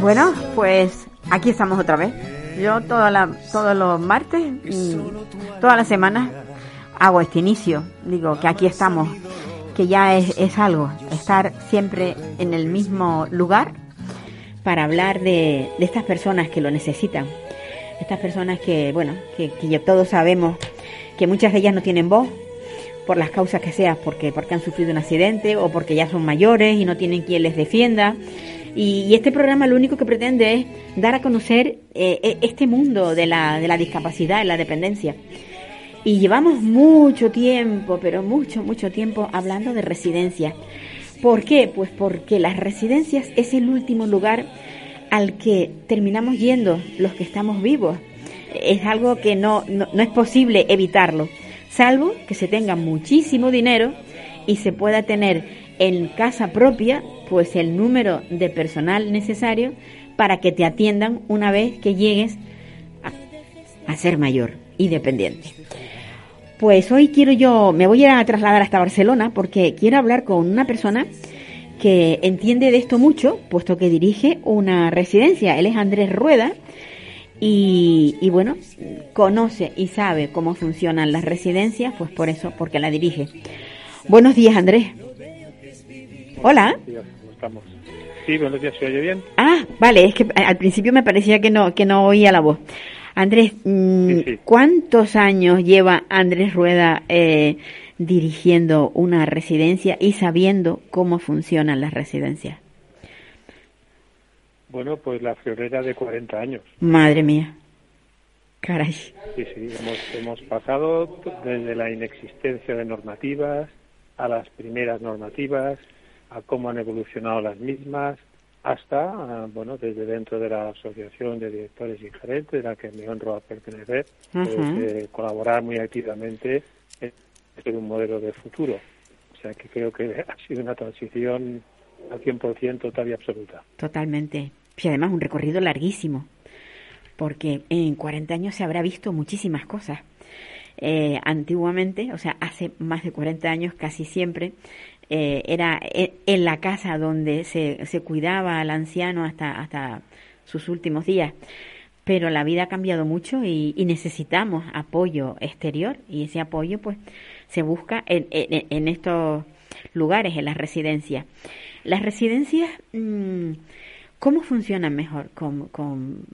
Bueno, pues aquí estamos otra vez. Yo toda la, todos los martes, y todas las semanas, hago este inicio. Digo que aquí estamos, que ya es, algo, estar siempre en el mismo lugar para hablar de, estas personas que lo necesitan. Estas personas que, bueno, que, que ya todos sabemos que muchas de ellas no tienen voz, por las causas que sea, porque, porque han sufrido un accidente o porque ya son mayores y no tienen quien les defienda. Y, este programa lo único que pretende es dar a conocer eh, eh, este mundo de la, de la discapacidad, de la dependencia. Y llevamos mucho tiempo, pero mucho, mucho tiempo hablando de residencias. ¿Por qué? Pues porque las residencias es el último lugar al que terminamos yendo los que estamos vivos. Es algo que no, no, no es posible evitarlo, salvo que se tenga muchísimo dinero y se pueda tener en casa propia pues el número de personal necesario para que te atiendan una vez que llegues a, ser mayor y dependiente. Pues hoy quiero yo, me voy a trasladar hasta Barcelona porque quiero hablar con una persona que entiende de esto mucho, puesto que dirige una residencia. Él es Andrés Rueda y, y bueno, conoce y sabe cómo funcionan las residencias, pues por eso, porque la dirige. Buenos días, Andrés. Hola. Días, ¿cómo estamos? Sí, buenos días, ¿se oye bien? Ah, vale, es que al principio me parecía que no, que no oía la voz. Andrés, mm, Sí, sí. ¿cuántos años lleva Andrés Rueda eh, dirigiendo una residencia y sabiendo cómo funcionan las residencias? Bueno, pues la friolera de 40 años. Madre mía. Caray. Sí, sí, hemos, hemos pasado desde la inexistencia de normativas a las primeras normativas, a cómo han evolucionado las mismas, hasta, ah, bueno, desde dentro de la Asociación de Directores y Gerentes, de la que me honro a pertenecer, pues, eh, colaborar muy activamente en ser un modelo de futuro. O sea que creo que ha sido una transición al 100% total y absoluta. Totalmente. Y además un recorrido larguísimo, porque en 40 años se habrá visto muchísimas cosas. Eh, antiguamente, o sea, hace más de 40 años casi siempre, eh, era e- en la casa donde se, se cuidaba al anciano hasta, hasta sus últimos días. Pero la vida ha cambiado mucho y, y necesitamos apoyo exterior y ese apoyo pues se busca en, en- en estos lugares, en las residencias. Las residencias, mm, ¿cómo funcionan mejor? ¿Con, con,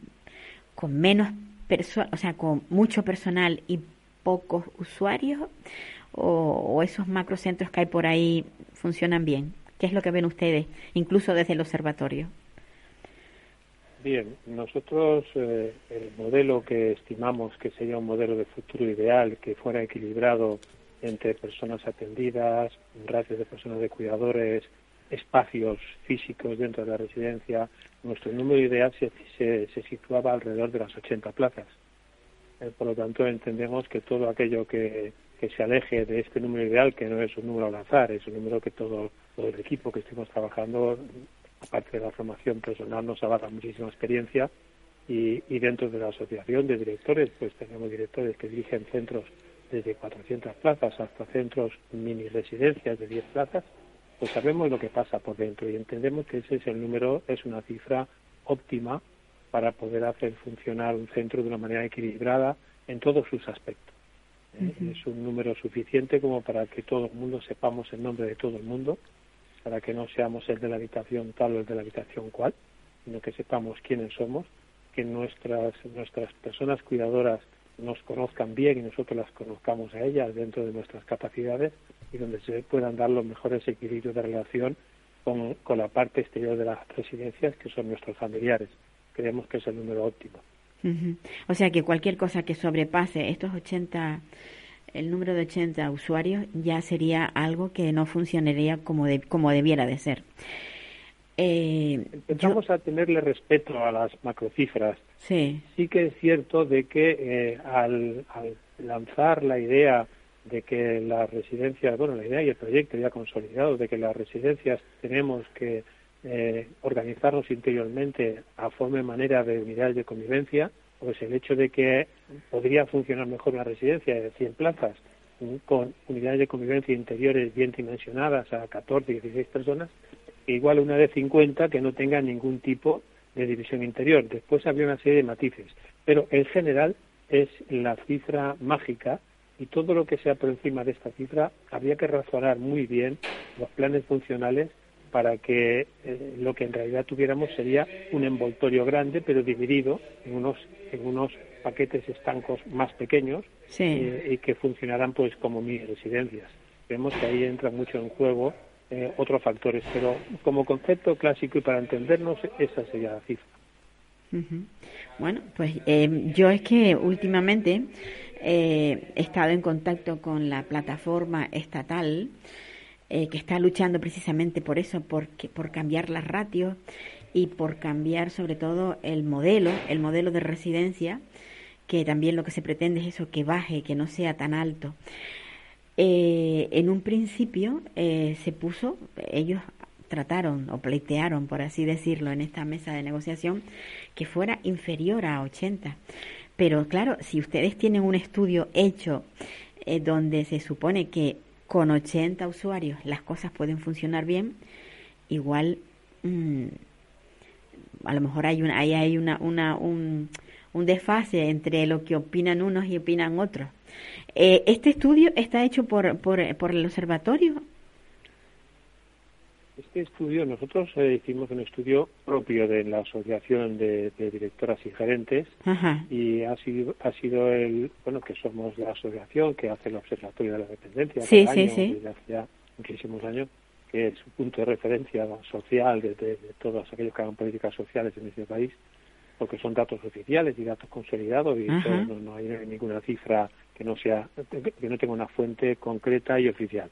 con menos personas, o sea, con mucho personal y pocos usuarios? ¿O, esos macrocentros que hay por ahí funcionan bien? ¿Qué es lo que ven ustedes, incluso desde el observatorio? Bien, nosotros eh, el modelo que estimamos que sería un modelo de futuro ideal, que fuera equilibrado entre personas atendidas, ratios de personas de cuidadores, espacios físicos dentro de la residencia, nuestro número ideal se, se, se situaba alrededor de las 80 plazas. Eh, por lo tanto, entendemos que todo aquello que, que se aleje de este número ideal, que no es un número al azar, es un número que todo, el equipo que estuvimos trabajando aparte de la formación personal, nos avala muchísima experiencia y, y dentro de la asociación de directores, pues tenemos directores que dirigen centros desde 400 plazas hasta centros mini residencias de 10 plazas, pues sabemos lo que pasa por dentro y entendemos que ese es el número, es una cifra óptima para poder hacer funcionar un centro de una manera equilibrada en todos sus aspectos. Es un número suficiente como para que todo el mundo sepamos el nombre de todo el mundo, para que no seamos el de la habitación tal o el de la habitación cual, sino que sepamos quiénes somos, que nuestras, nuestras personas cuidadoras nos conozcan bien y nosotros las conozcamos a ellas dentro de nuestras capacidades y donde se puedan dar los mejores equilibrios de relación con, con la parte exterior de las residencias, que son nuestros familiares. Creemos que es el número óptimo. O sea que cualquier cosa que sobrepase estos 80, el número de 80 usuarios ya sería algo que no funcionaría como, de- como debiera de ser. Eh, Empezamos a tenerle respeto a las macrocifras. sí, Sí que es cierto de que eh, al, al lanzar la idea de que las residencias, bueno, la idea y el proyecto ya consolidado de que las residencias tenemos que eh, organizarnos interiormente a forma y manera de unidades de convivencia, pues el hecho de que podría funcionar mejor una residencia de 100 plazas con unidades de convivencia interiores bien dimensionadas a 14, 16 personas, igual a una de 50 que no tenga ningún tipo de división interior. Después habría una serie de matices, pero en general es la cifra mágica y todo lo que sea por encima de esta cifra habría que razonar muy bien los planes funcionales para que eh, lo que en realidad tuviéramos sería un envoltorio grande pero dividido en unos en unos paquetes estancos más pequeños sí. eh, y que funcionaran pues como mini residencias. Vemos que ahí entra mucho en juego eh, otros factores, pero como concepto clásico y para entendernos esa sería la cifra. Bueno, pues eh, yo es que últimamente he estado en contacto con la plataforma estatal eh, que está luchando precisamente por eso, porque, por cambiar las ratios y por cambiar sobre todo el modelo, el modelo de residencia, que también lo que se pretende es eso, que baje, que no sea tan alto. Eh, en un principio eh, se puso, ellos trataron o pleitearon, por así decirlo, en esta mesa de negociación, que fuera inferior a 80. Pero claro, si ustedes tienen un estudio hecho donde se supone que con 80 usuarios las cosas pueden funcionar bien, igual mm, a lo mejor hay una, ahí hay una, una, un, un desfase entre lo que opinan unos y opinan otros. Eh, ¿Este estudio está hecho por, por, por el observatorio? Este estudio, nosotros eh, hicimos un estudio propio de la Asociación de, de Directoras y Gerentes Ajá. y ha sido, ha sido el, bueno, que somos la asociación que hace el Observatorio de la Dependencia Sí, cada sí, año, sí. desde hace muchísimos años, que es un punto de referencia social de, de- de todos aquellos que hagan políticas sociales en este país, porque son datos oficiales y datos consolidados y todo, no, no hay ninguna cifra que no sea que no tenga una fuente concreta y oficial.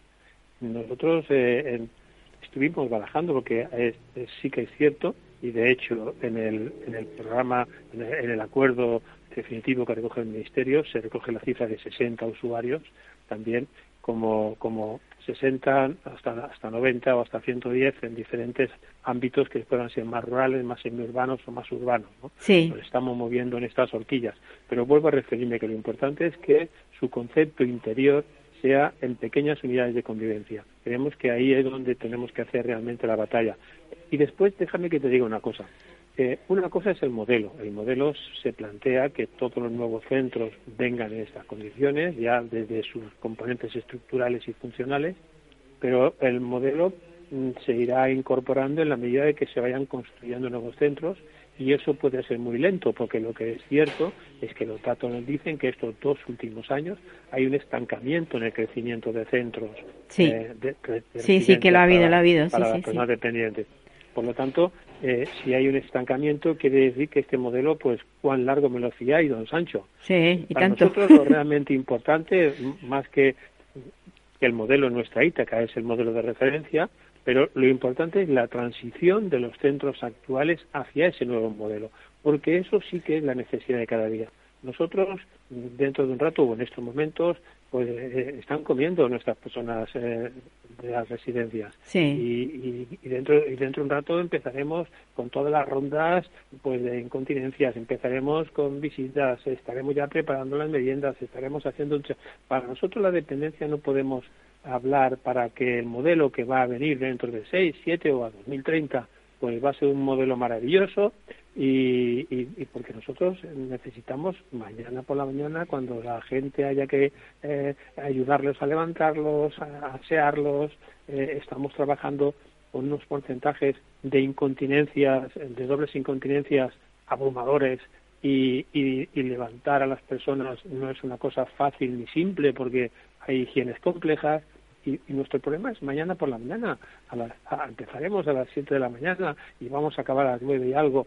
Nosotros eh, en- estuvimos barajando porque es- es- sí que es cierto y de hecho en el, en el programa, en el, en el acuerdo definitivo que recoge el Ministerio se recoge la cifra de 60 usuarios también como, como 60 hasta, hasta 90 o hasta 110 en diferentes ámbitos que puedan ser más rurales, más semiurbanos o más urbanos. ¿no? Sí. Nos estamos moviendo en estas horquillas. Pero vuelvo a referirme que lo importante es que su concepto interior sea en pequeñas unidades de convivencia. Creemos que ahí es donde tenemos que hacer realmente la batalla. Y después déjame que te diga una cosa. Eh, una cosa es el modelo. El modelo se plantea que todos los nuevos centros vengan en estas condiciones, ya desde sus componentes estructurales y funcionales, pero el modelo se irá incorporando en la medida de que se vayan construyendo nuevos centros y eso puede ser muy lento porque lo que es cierto es que los datos nos dicen que estos dos últimos años hay un estancamiento en el crecimiento de centros Sí. eh, de- de Sí, sí, que lo ha habido, lo ha habido, sí, para sí, las sí. personas dependientes. Por lo tanto, eh, si hay un estancamiento, quiere decir que este modelo, pues, cuán largo me lo fiáis, don Sancho. Sí, y Para tanto. nosotros lo realmente importante, más que, el modelo nuestra Ítaca, es el modelo de referencia, pero lo importante es la transición de los centros actuales hacia ese nuevo modelo, porque eso sí que es la necesidad de cada día. Nosotros, dentro de un rato o en estos momentos, pues eh, están comiendo nuestras personas eh, de las residencias Sí. y, y- y dentro y dentro de un rato empezaremos con todas las rondas pues de incontinencias empezaremos con visitas estaremos ya preparando las meriendas estaremos haciendo para nosotros la dependencia no podemos hablar para que el modelo que va a venir dentro de 6, 7 o a 2030 pues va a ser un modelo maravilloso y, porque nosotros necesitamos mañana por la mañana cuando la gente haya que eh, ayudarlos a levantarlos, a asearlos, eh, estamos trabajando con unos porcentajes de incontinencias, de dobles incontinencias abrumadores y levantar a las personas no es una cosa fácil ni simple porque hay higienes complejas, y, y, nuestro problema es mañana por la mañana. A las, a, empezaremos a las 7 de la mañana y vamos a acabar a las 9 y algo.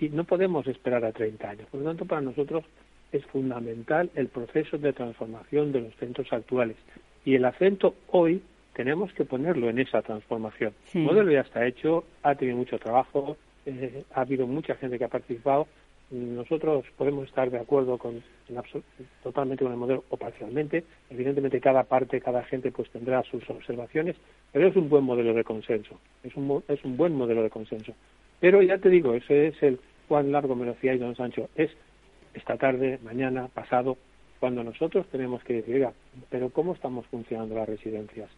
Y no podemos esperar a 30 años. Por lo tanto, para nosotros es fundamental el proceso de transformación de los centros actuales. Y el acento hoy tenemos que ponerlo en esa transformación. Sí. El modelo ya está hecho, ha tenido mucho trabajo, eh, ha habido mucha gente que ha participado. Nosotros podemos estar de acuerdo con totalmente con el modelo o parcialmente. Evidentemente cada parte, cada gente pues tendrá sus observaciones, pero es un buen modelo de consenso. Es un, es un buen modelo de consenso. Pero ya te digo, ese es el cuán largo me lo decía don Sancho. Es esta tarde, mañana, pasado, cuando nosotros tenemos que decir, pero ¿cómo estamos funcionando las residencias?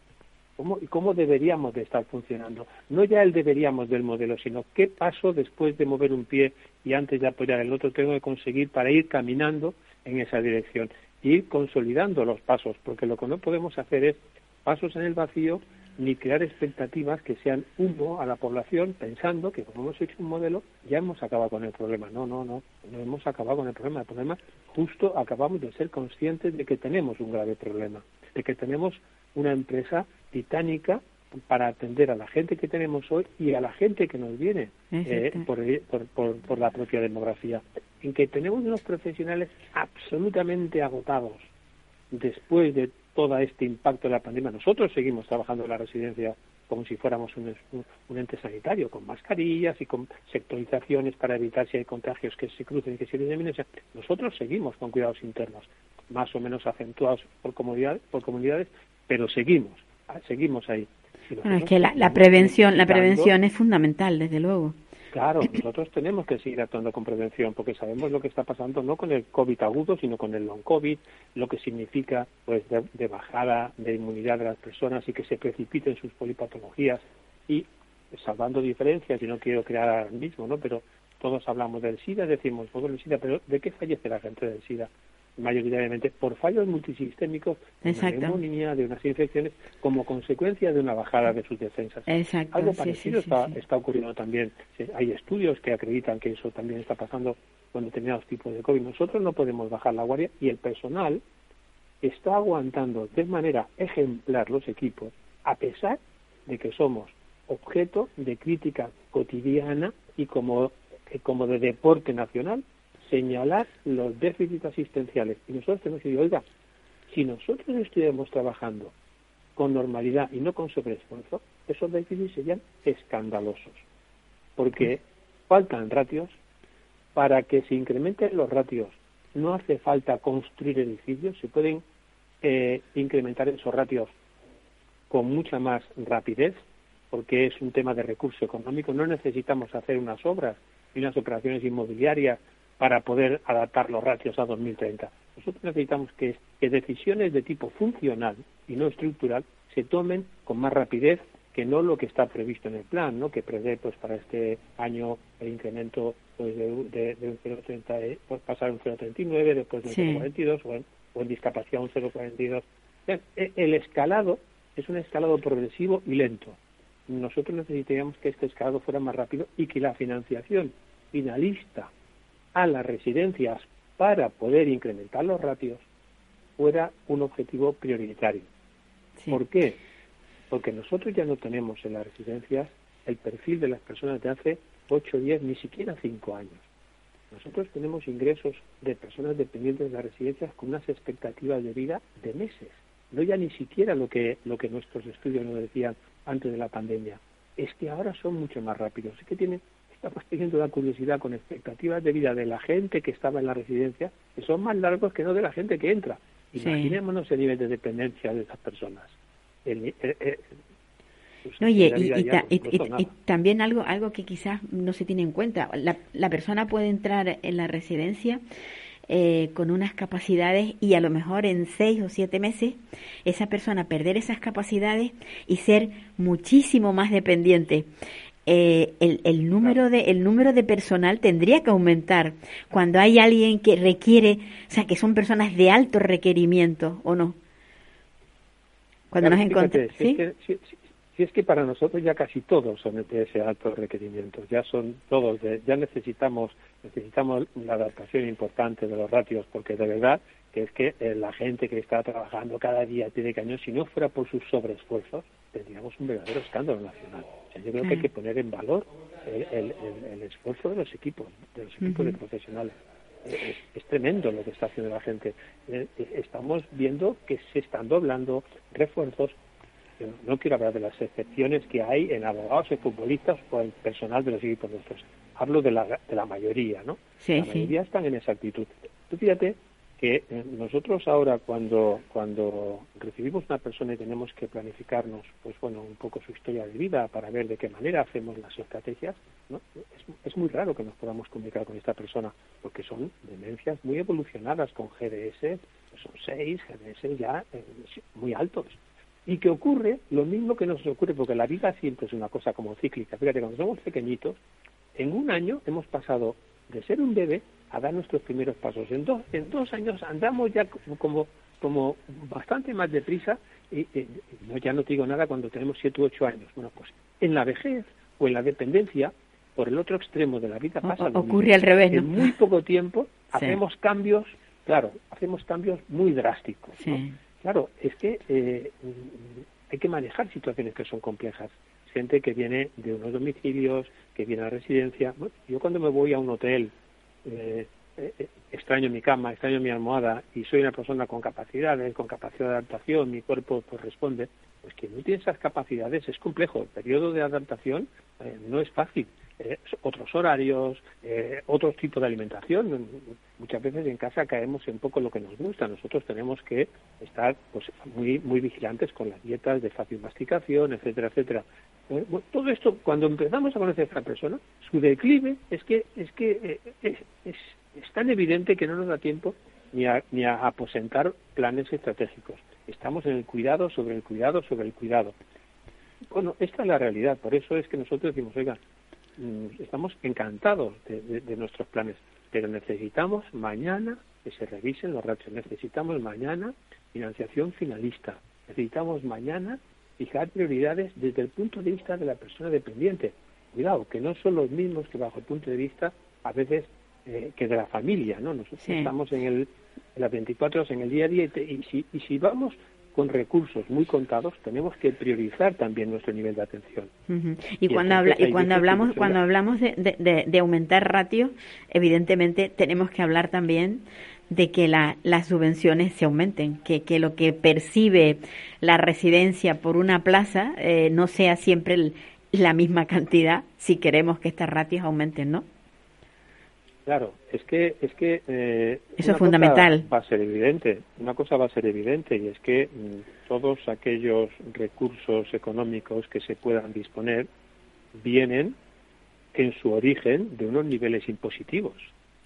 ¿Cómo, ¿Y cómo deberíamos de estar funcionando? No ya el deberíamos del modelo, sino qué paso después de mover un pie y antes de apoyar el otro tengo que conseguir para ir caminando en esa dirección, ir consolidando los pasos, porque lo que no podemos hacer es pasos en el vacío ni crear expectativas que sean humo a la población pensando que como hemos hecho un modelo ya hemos acabado con el problema. No, no, no, no hemos acabado con el problema. El problema justo acabamos de ser conscientes de que tenemos un grave problema, de que tenemos una empresa titánica para atender a la gente que tenemos hoy y a la gente que nos viene eh, por, por, por, por la propia demografía, en que tenemos unos profesionales absolutamente agotados después de todo este impacto de la pandemia. Nosotros seguimos trabajando en la residencia como si fuéramos un, un, ente sanitario, con mascarillas y con sectorizaciones para evitar si hay contagios que se crucen y que se eliminen. Nosotros seguimos con cuidados internos, más o menos acentuados por comunidades, por comunidades pero seguimos, seguimos ahí. Bueno, es que la, la prevención, la prevención es fundamental, desde luego. Claro, nosotros tenemos que seguir actuando con prevención porque sabemos lo que está pasando no con el COVID agudo, sino con el long COVID, lo que significa pues de, de bajada de inmunidad de las personas y que se precipiten sus polipatologías y salvando diferencias, y no quiero crear ahora mismo, ¿no? Pero todos hablamos del SIDA, decimos poco del SIDA, pero ¿de qué fallece la gente del SIDA? Mayoritariamente por fallos multisistémicos de una neumonía, de unas infecciones, como consecuencia de una bajada de sus defensas. Exacto. Algo parecido sí, sí, está, sí. está ocurriendo también. Hay estudios que acreditan que eso también está pasando con determinados tipos de COVID. Nosotros no podemos bajar la guardia y el personal está aguantando de manera ejemplar los equipos, a pesar de que somos objeto de crítica cotidiana y como, como de deporte nacional señalar los déficits asistenciales. Y nosotros tenemos que decir, oiga, si nosotros estuviéramos trabajando con normalidad y no con sobreesfuerzo, esos déficits serían escandalosos. Porque faltan ratios, para que se incrementen los ratios no hace falta construir edificios, se pueden eh, incrementar esos ratios con mucha más rapidez, porque es un tema de recurso económico. No necesitamos hacer unas obras y unas operaciones inmobiliarias para poder adaptar los ratios a 2030. Nosotros necesitamos que, que decisiones de tipo funcional y no estructural se tomen con más rapidez que no lo que está previsto en el plan, ¿no? que prevé pues para este año el incremento pues de, de, de un 0,30, pues pasar un 0,39, después de un sí. 0,42 o, en, o en discapacidad un 0,42. El escalado es un escalado progresivo y lento. Nosotros necesitaríamos que este escalado fuera más rápido y que la financiación finalista a las residencias para poder incrementar los ratios fuera un objetivo prioritario. Sí. ¿Por qué? Porque nosotros ya no tenemos en las residencias el perfil de las personas de hace 8, 10, ni siquiera 5 años. Nosotros tenemos ingresos de personas dependientes de las residencias con unas expectativas de vida de meses. No ya ni siquiera lo que, lo que nuestros estudios nos decían antes de la pandemia. Es que ahora son mucho más rápidos. Es que tienen estamos teniendo la curiosidad con expectativas de vida de la gente que estaba en la residencia, que son más largos que no de la gente que entra. Imaginémonos sí. el nivel de dependencia de esas personas. El, el, el, pues, Oye, y, y, ta, y, y, también algo, algo que quizás no se tiene en cuenta, la, la persona puede entrar en la residencia eh, con unas capacidades y a lo mejor en seis o siete meses esa persona perder esas capacidades y ser muchísimo más dependiente eh, el, el, número de, el número de personal tendría que aumentar cuando hay alguien que requiere, o sea, que son personas de alto requerimiento, ¿o no? Cuando claro, nos encontramos. ¿sí? si, Si es que para nosotros ya casi todos son de ese alto requerimiento, ya son todos, de, ya necesitamos necesitamos la adaptación importante de los ratios, porque de verdad que es que eh, la gente que está trabajando cada día tiene cañón, si no fuera por sus sobreesfuerzos, tendríamos un verdadero escándalo nacional. O sea, yo creo que hay que poner en valor el, el- el- el esfuerzo de los equipos, de los equipos de profesionales. Eh, Es, es tremendo lo que está haciendo la gente. Eh, Estamos viendo que se están doblando refuerzos. No quiero hablar de las excepciones que hay en abogados, en futbolistas o en personal de los equipos nuestros. Hablo de la, de la mayoría, ¿no? Sí, la sí. mayoría están en esa actitud. Tú fíjate que eh, nosotros ahora cuando cuando recibimos una persona y tenemos que planificarnos pues bueno un poco su historia de vida para ver de qué manera hacemos las estrategias ¿no? es, es muy raro que nos podamos comunicar con esta persona porque son demencias muy evolucionadas con GDS son seis GDS ya eh, muy altos y que ocurre lo mismo que nos ocurre porque la vida siempre es una cosa como cíclica fíjate cuando somos pequeñitos en un año hemos pasado de ser un bebé a dar nuestros primeros pasos. En dos, en dos años andamos ya como, como, bastante más deprisa y, y- no, ya no te digo nada cuando tenemos siete u ocho años. Bueno, pues en la vejez o en la dependencia, por el otro extremo de la vida pasa o- ocurre al revés, ¿no? En muy poco tiempo Sí. hacemos cambios, claro, hacemos cambios muy drásticos. ¿no? Claro, es que eh, hay que manejar situaciones que son complejas. Gente que viene de unos domicilios, que viene a residencia. Yo cuando me voy a un hotel, eh, eh, extraño mi cama, extraño mi almohada y soy una persona con capacidades, con capacidad de adaptación, mi cuerpo pues responde, pues que no tiene esas capacidades es complejo. El periodo de adaptación no es fácil. Eh, otros horarios, eh, otros tipos de alimentación. Muchas veces en casa caemos en poco lo que nos gusta. Nosotros tenemos que estar pues muy muy vigilantes con las dietas de fácil masticación, etcétera, etcétera. Eh, todo esto, cuando empezamos a conocer a esta persona, su declive es que es que eh, es, es, es tan evidente que no nos da tiempo ni a, ni a aposentar planes estratégicos. Estamos en el cuidado sobre el cuidado sobre el cuidado. Bueno, esta es la realidad. Por eso es que nosotros decimos, oiga, estamos encantados de, de- de nuestros planes, pero necesitamos mañana que se revisen los ratios. Necesitamos mañana financiación finalista. Necesitamos mañana fijar prioridades desde el punto de vista de la persona dependiente. Cuidado, que no son los mismos que bajo el punto de vista a veces eh, que de la familia, ¿no? Nosotros Sí. estamos en el en las 24 horas en el día a día y, te- y si, y si vamos con recursos muy contados, tenemos que priorizar también nuestro nivel de atención. Y, Y cuando habla, y cuando hablamos cuando hablamos de, de, de- de aumentar ratios, evidentemente tenemos que hablar también de que la, las subvenciones se aumenten, que, que lo que percibe la residencia por una plaza eh, no sea siempre el- la misma cantidad si queremos que estas ratios aumenten, ¿no? Claro, es que es que eh, Eso es fundamental. Va a ser evidente, una cosa va a ser evidente y es que mm, todos aquellos recursos económicos que se puedan disponer vienen en su origen de unos niveles impositivos.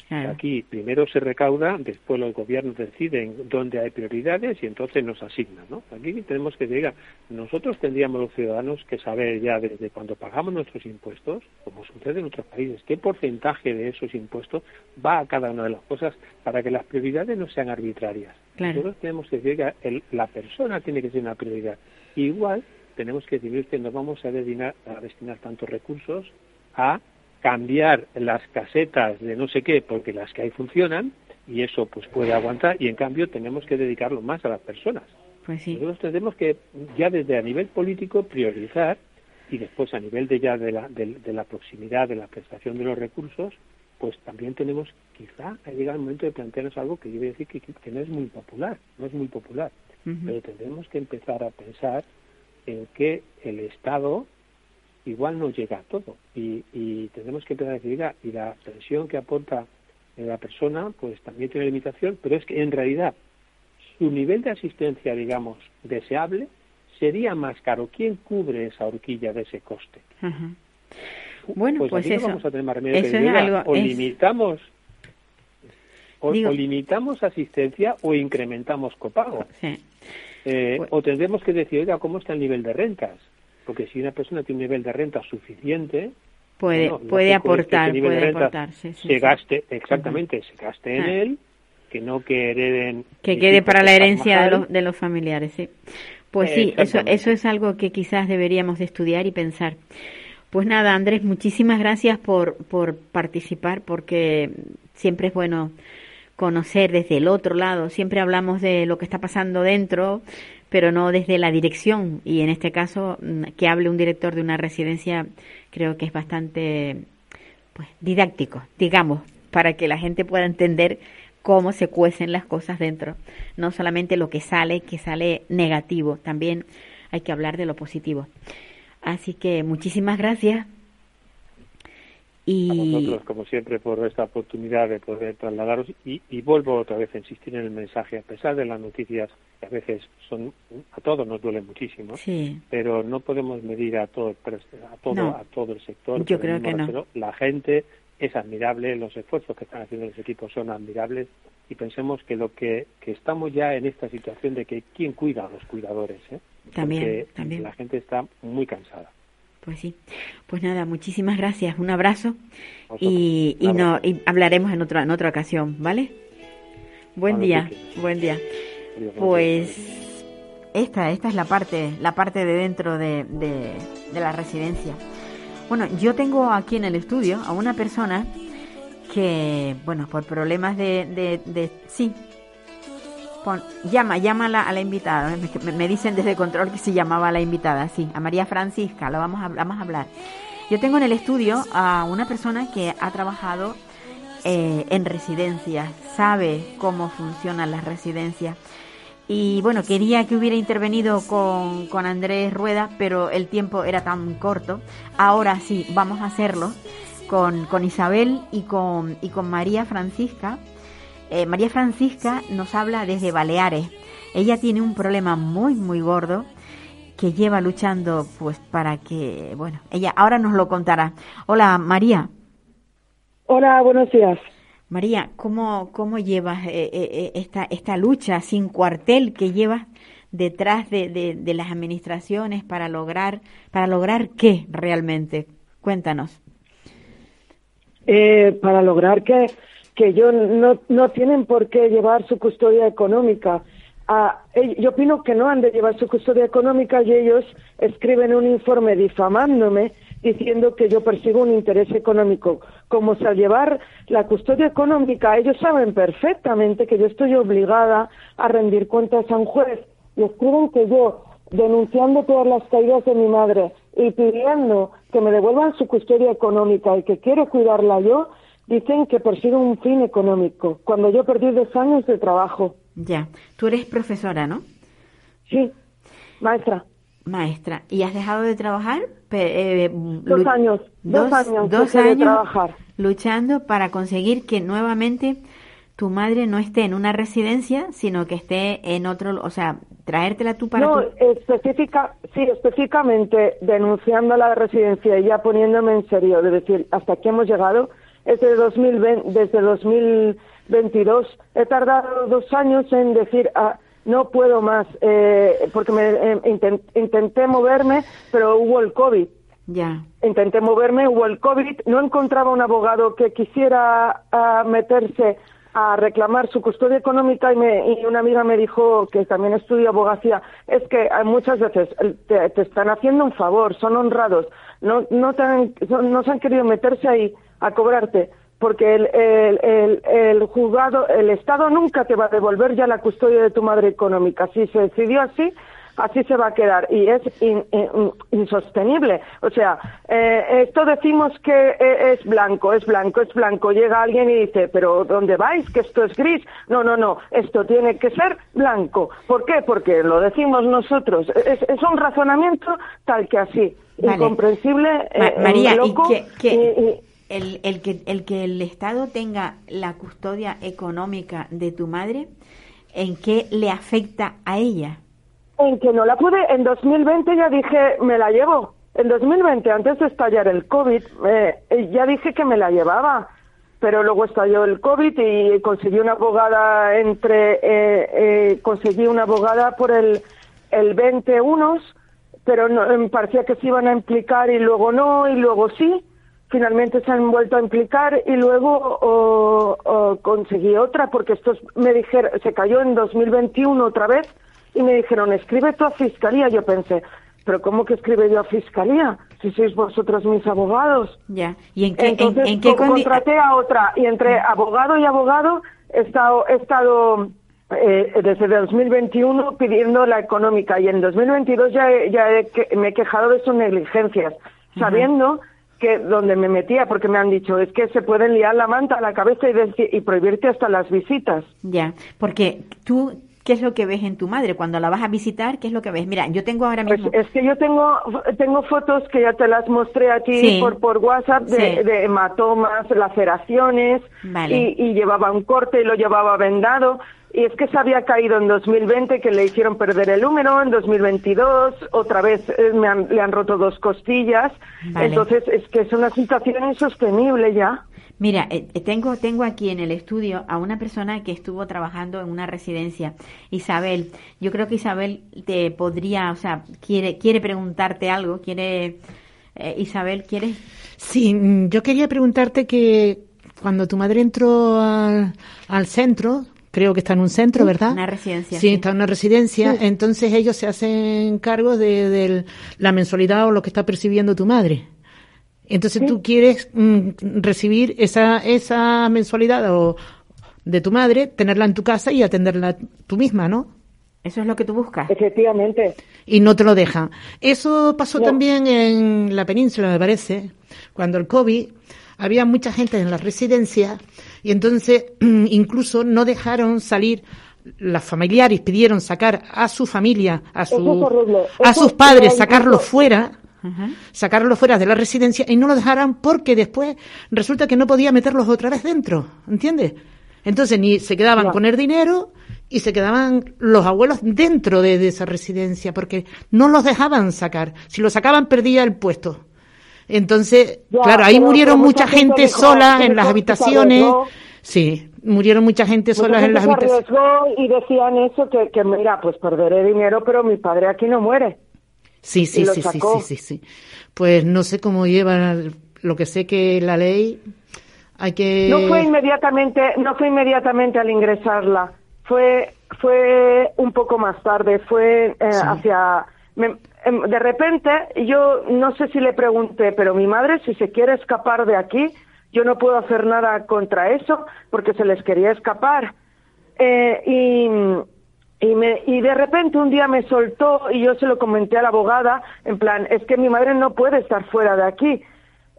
Claro. Aquí primero se recauda, después los gobiernos deciden dónde hay prioridades y entonces nos asignan. ¿no? Aquí tenemos que llegar. Nosotros tendríamos los ciudadanos que saber ya desde cuando pagamos nuestros impuestos, como sucede en otros países, qué porcentaje de esos impuestos va a cada una de las cosas para que las prioridades no sean arbitrarias. Claro. Nosotros tenemos que decir que el- la persona tiene que ser una prioridad. Igual tenemos que decidir que nos vamos a destinar, a destinar tantos recursos a cambiar las casetas de no sé qué porque las que hay funcionan y eso pues puede aguantar y en cambio tenemos que dedicarlo más a las personas. Pues sí. Nosotros tenemos que ya desde a nivel político priorizar y después a nivel de ya de la, de, de la proximidad, de la prestación de los recursos, pues también tenemos quizá ha llegado el momento de plantearnos algo que yo voy a decir que, que no es muy popular, no es muy popular, pero tendremos que empezar a pensar en que el Estado igual no llega a todo y, y tenemos que empezar a decir, "Oiga, y la pensión que aporta eh, la persona pues también tiene limitación, pero es que en realidad su nivel de asistencia, digamos, deseable sería más caro. ¿Quién cubre esa horquilla de ese coste? Bueno, pues, no eso, vamos a tener más remedio que eso es algo, o es- limitamos o, Digo- o limitamos asistencia o incrementamos copago. sí. Eh, Pues- o tendremos que decir, oiga, ¿cómo está el nivel de rentas? Porque si una persona tiene un nivel de renta suficiente, puede, puede lógico es que ese aportar, puede renta aportar, sí, sí, se sí. gaste, exactamente, se gaste en Ah. él, que no que hereden... que quede para la herencia de los, de los familiares, sí. Pues sí, eso, eso es algo que quizás deberíamos de estudiar y pensar. Pues nada, Andrés, muchísimas gracias por, por participar, porque siempre es bueno conocer desde el otro lado. Siempre hablamos de lo que está pasando dentro, pero no desde la dirección. Y en este caso, mm, que hable un director de una residencia, creo que es bastante pues, didáctico, digamos, para que la gente pueda entender cómo se cuecen las cosas dentro. No solamente lo que sale, que sale negativo, también hay que hablar de lo positivo. Así que muchísimas gracias. A Y vosotros, como siempre, por esta oportunidad de poder trasladaros. Y, y vuelvo otra vez a insistir en el mensaje, a pesar de las noticias que a veces son, a todos nos duele muchísimo, sí, pero no podemos medir a todo a todo, No. a todo el sector. Yo creo que no. La gente es admirable, los esfuerzos que están haciendo los equipos son admirables y pensemos que lo que, que estamos ya en esta situación de que quién cuida a los cuidadores, ¿eh? También, Porque también. la gente está muy cansada. Pues sí. Pues nada, muchísimas gracias. Un abrazo. Y, y, no, y hablaremos en otra, en otra ocasión, ¿vale? Buen día, buen día. Pues esta, esta es la parte, la parte de dentro de, de, de la residencia. Bueno, yo tengo aquí en el estudio a una persona que, bueno, por problemas de, de, de- sí, pon- llama, llama a la, la invitada. Me, dicen desde control que se llamaba a la invitada, sí, a María Francisca, lo vamos a, vamos a hablar. Yo tengo en el estudio a una persona que ha trabajado eh, en residencias, sabe cómo funcionan las residencias. Y bueno, quería que hubiera intervenido con, con Andrés Rueda, pero el tiempo era tan corto. Ahora sí, vamos a hacerlo con, con Isabel y con, y con María Francisca. Eh, María Francisca nos habla desde Baleares. Ella tiene un problema muy, muy gordo que lleva luchando pues para que, bueno, ella ahora nos lo contará. Hola María. Hola, buenos días. María, ¿cómo, cómo llevas eh, eh, esta, esta lucha sin cuartel que llevas detrás de, de, de las administraciones para lograr, para lograr qué realmente? Cuéntanos. Eh, para lograr que, que yo no, no tienen por qué llevar su custodia económica. Ah, yo opino que no han de llevar su custodia económica y ellos escriben un informe difamándome diciendo que yo persigo un interés económico. Como si al llevar la custodia económica, ellos saben perfectamente que yo estoy obligada a rendir cuentas a un juez y escriben que yo, denunciando todas las caídas de mi madre y pidiendo que me devuelvan su custodia económica y que quiero cuidarla yo, dicen que persigo un fin económico, cuando yo perdí dos años de trabajo. Ya, tú eres profesora, ¿no? Sí, maestra. Maestra. ¿Y has dejado de trabajar? Eh, Dos años, dos años dos de años trabajar. luchando para conseguir que nuevamente tu madre no esté en una residencia, sino que esté en otro, o sea, traértela tú para no, tu- específica, sí, específicamente denunciando la residencia y ya poniéndome en serio, de decir, hasta aquí hemos llegado, desde 2020, desde 2022, he tardado dos años en decir, ah, no puedo más, eh, porque me, eh, inten- intenté moverme, pero hubo el COVID. Ya, Intenté moverme, hubo el COVID, no encontraba un abogado que quisiera ah, meterse a reclamar su custodia económica y, me, y una amiga me dijo que también estudia abogacía, es que hay muchas veces te, te están haciendo un favor, son honrados, no, no, te han, no se han querido meterse ahí a cobrarte, porque el, el, el, el juzgado, el Estado nunca te va a devolver ya la custodia de tu madre económica. Si se decidió así, así se va a quedar y es in- in- insostenible. O sea, eh, esto decimos que eh, es blanco, es blanco, es blanco. Llega alguien y dice, pero ¿dónde vais? Que esto es gris. No, no, no, esto tiene que ser blanco. ¿Por qué? Porque lo decimos nosotros. Es, es un razonamiento tal que así, Vale. incomprensible, Ma- eh, María, loco, y- el, el que el que el Estado tenga la custodia económica de tu madre, ¿en qué le afecta a ella? En que no la pude, en 2020 ya dije, me la llevo. En 2020, antes de estallar el COVID, eh, eh, ya dije que me la llevaba. Pero luego estalló el COVID y conseguí una abogada entre, eh, eh, conseguí una abogada por el, el 21, pero no, me parecía que se iban a implicar y luego no, y luego sí. Finalmente se han vuelto a implicar y luego oh, oh, conseguí otra porque estos me dijeron, se cayó en 2021 otra vez y me dijeron, escribe tú a fiscalía. Yo pensé, pero ¿cómo que escribe yo a fiscalía? Si sois vosotros mis abogados. Ya. ¿Y en qué, en- Entonces en, qué contraté a otra y entre abogado y abogado he estado, he estado eh, desde 2021 pidiendo la económica y en 2022 ya, he- ya he me he quejado de sus negligencias, sabiendo que donde me metía, porque me han dicho, es que se pueden liar la manta a la cabeza y, deci- y prohibirte hasta las visitas. Ya, porque tú, ¿qué es lo que ves en tu madre? Cuando la vas a visitar, ¿qué es lo que ves? Mira, yo tengo ahora Pues mismo... es que yo tengo tengo fotos que ya te las mostré a ti Sí. por, por WhatsApp de, Sí. de hematomas, laceraciones Vale. y, y llevaba un corte y lo llevaba vendado y es que se había caído en 2020 que le hicieron perder el húmero, en 2022 otra vez eh, me han- le han roto dos costillas, Vale. entonces es que es una situación insostenible ya. Mira, eh, eh, tengo, tengo aquí en el estudio a una persona que estuvo trabajando en una residencia, Isabel. Yo creo que Isabel te podría, o sea, quiere, quiere preguntarte algo, quiere, eh, Isabel, ¿quieres? Sí, mm, yo quería preguntarte que cuando tu madre entró al, al centro, creo que está en un centro, ¿verdad? Una residencia, Sí, sí. está en una residencia. Entonces ellos se hacen cargo de, de la mensualidad o lo que está percibiendo tu madre. Entonces tú quieres mm, recibir esa, esa mensualidad o de tu madre, tenerla en tu casa y atenderla tú misma, ¿no? Eso es lo que tú buscas. Efectivamente. y no te lo dejan. Eso pasó No. también en la península, me parece, cuando el COVID había mucha gente en las residencias y entonces incluso no dejaron salir las familiares pidieron sacar a su familia, a, su, a sus es padres, sacarlos fuera, Ajá. sacarlos fuera de la residencia y no lo dejaran porque después resulta que no podía meterlos otra vez dentro, ¿entiendes? Entonces ni se quedaban con el dinero y se quedaban los abuelos dentro de, de esa residencia porque no los dejaban sacar. Si los sacaban perdía el puesto. Entonces, Ya, claro, ahí murieron mucha gente sola "Se en las habitaciones. arriesgó". Sí, murieron mucha gente sola en las habitaciones. y decían eso, que, que mira, pues perderé dinero, pero mi padre aquí no muere. Sí, sí, sí, sí, sí, sí, sí. Pues no sé cómo lleva, lo que sé que la ley hay que... No fue inmediatamente, no fue inmediatamente al ingresarla, fue fue un poco más tarde, fue eh, hacia me- de repente yo no sé si le pregunté, pero mi madre si se quiere escapar de aquí, yo no puedo hacer nada contra eso porque se les quería escapar. Eh, y, y, me, y de repente un día me soltó y yo se lo comenté a la abogada, en plan, es que mi madre no puede estar fuera de aquí.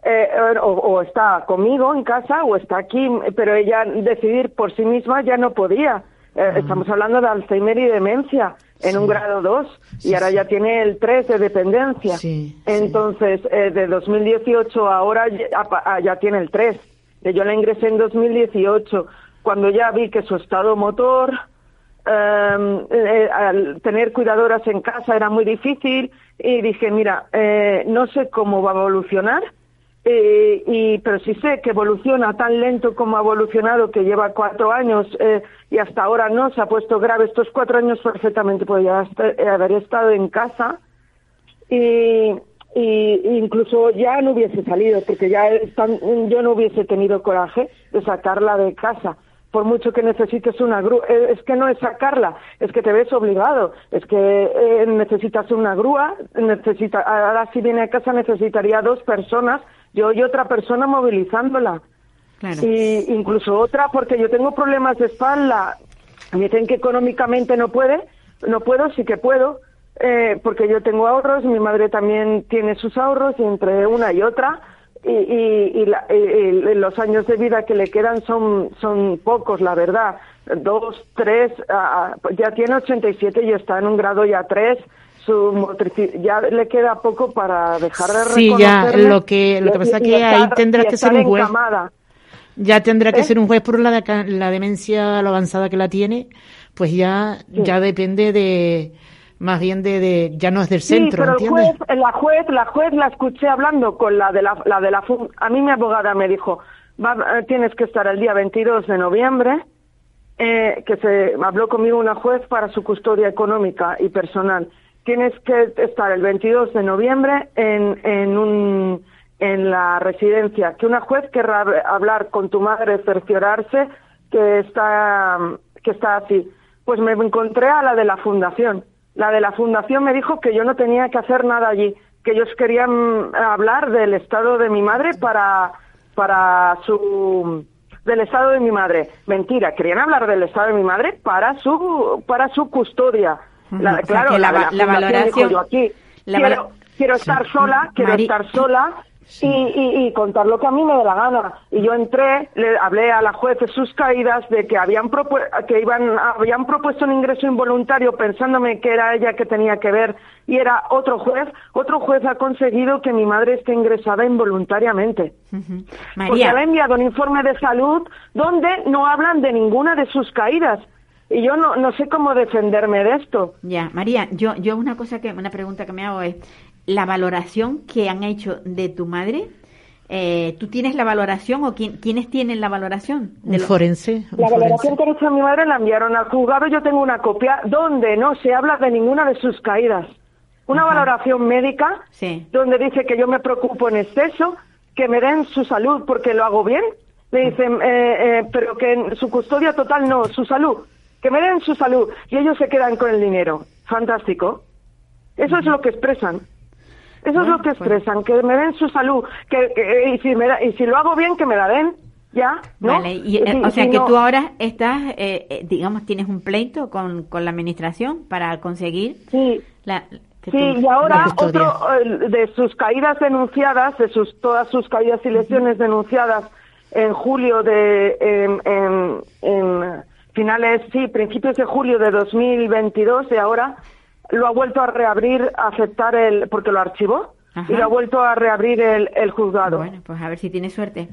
Eh, o, o está conmigo en casa o está aquí, pero ella decidir por sí misma ya no podía. Eh, Estamos hablando de Alzheimer y demencia en un grado 2 y ahora ya tiene el 3 de dependencia. Entonces, eh, de 2018 a ahora ya, a- ya tiene el 3. Eh, Yo la ingresé en 2018 cuando ya vi que su estado motor, eh, eh, al tener cuidadoras en casa era muy difícil y dije, mira, eh, no sé cómo va a evolucionar, eh, y, pero sí sé que evoluciona tan lento como ha evolucionado, que lleva cuatro años eh, y hasta ahora no se ha puesto grave. Estos cuatro años perfectamente podría eh, haber estado en casa y, incluso ya no hubiese salido, porque ya están- yo no hubiese tenido coraje de sacarla de casa. Por mucho que necesites una grúa, eh, es que no es sacarla, es que te ves obligado, es que necesitas una grúa, necesita, ahora si viene a casa necesitaría dos personas, yo y otra persona movilizándola. Claro. Y incluso otra porque yo tengo problemas de espalda. Me dicen que económicamente no puede, no puedo, sí que puedo, eh, porque yo tengo ahorros, mi madre también tiene sus ahorros y entre una y otra y, y- y la- y- los años de vida que le quedan son son pocos, la verdad. Dos, tres, ah, ya tiene 87 y está en un grado ya tres. Su motrici- ya le queda poco para dejar de Sí, ya, lo que- lo que pasa y que ahí tendrás que ser un juez. encamada. Ya tendrá que ¿Eh? ser un juez por la, la demencia, lo avanzada que la tiene, pues ya, ya depende de, más bien de, de- ya no es del centro, pero el juez, la juez, la juez la escuché hablando con la de la, la de la. A mí mi abogada me dijo, "Va- eh, tienes que estar el día 22 de noviembre, eh, que se habló conmigo una juez para su custodia económica y personal. Tienes que estar el 22 de noviembre en, en un en la residencia, que una juez querrá hab- hablar con tu madre, cerciorarse que está que está así. pues me encontré a la de la fundación. La de la fundación me dijo que yo no tenía que hacer nada allí, que ellos querían hablar del estado de mi madre para, para su del estado de mi madre. Mentira, querían hablar del estado de mi madre para su para su custodia. La- Ujú, o sea, claro, la valoración- yo aquí quiero, estar sola, quiero Mari- estar sola y, y, y contar lo que a mí me dé la gana. Y yo entré, le hablé a la juez de sus caídas de que habían que iban habían propuesto un ingreso involuntario pensándome que era ella que tenía que ver y era otro juez. Otro juez ha conseguido que mi madre esté ingresada involuntariamente. Porque María, le ha enviado un informe de salud donde no hablan de ninguna de sus caídas. Y yo no, no sé cómo defenderme de esto. ya, María, yo, yo una cosa que, una pregunta que me hago es, la valoración que han hecho de tu madre, eh, ¿tú tienes la valoración o quién, quiénes tienen la valoración? De Un forense. un La forense. valoración que ha hecho mi madre la enviaron al juzgado. Yo tengo una copia donde no se habla de ninguna de sus caídas. Una Ajá. valoración médica Sí. donde dice que yo me preocupo en exceso, que me den su salud porque lo hago bien. Le dicen, eh, eh, pero que en su custodia total no, su salud. Que me den su salud. Y ellos se quedan con el dinero. Fantástico. Eso es lo que expresan. Eso es lo que pues- expresan, que me den su salud. Que, que- y, si me da- y si lo hago bien, que me la den. Ya, ¿no? Vale, y, eh, Si- o sea que no- tú ahora estás, eh, eh, digamos, tienes un pleito con, con la administración para conseguir Sí, la... Sí, y ahora otro eh, de sus caídas denunciadas, de sus todas sus caídas y lesiones denunciadas en julio de en, en- en finales, sí, principios de julio de 2022 y ahora lo ha vuelto a reabrir, a aceptar el porque lo archivó Ajá. y lo ha vuelto a reabrir el, el juzgado. Bueno, pues a ver si tienes suerte.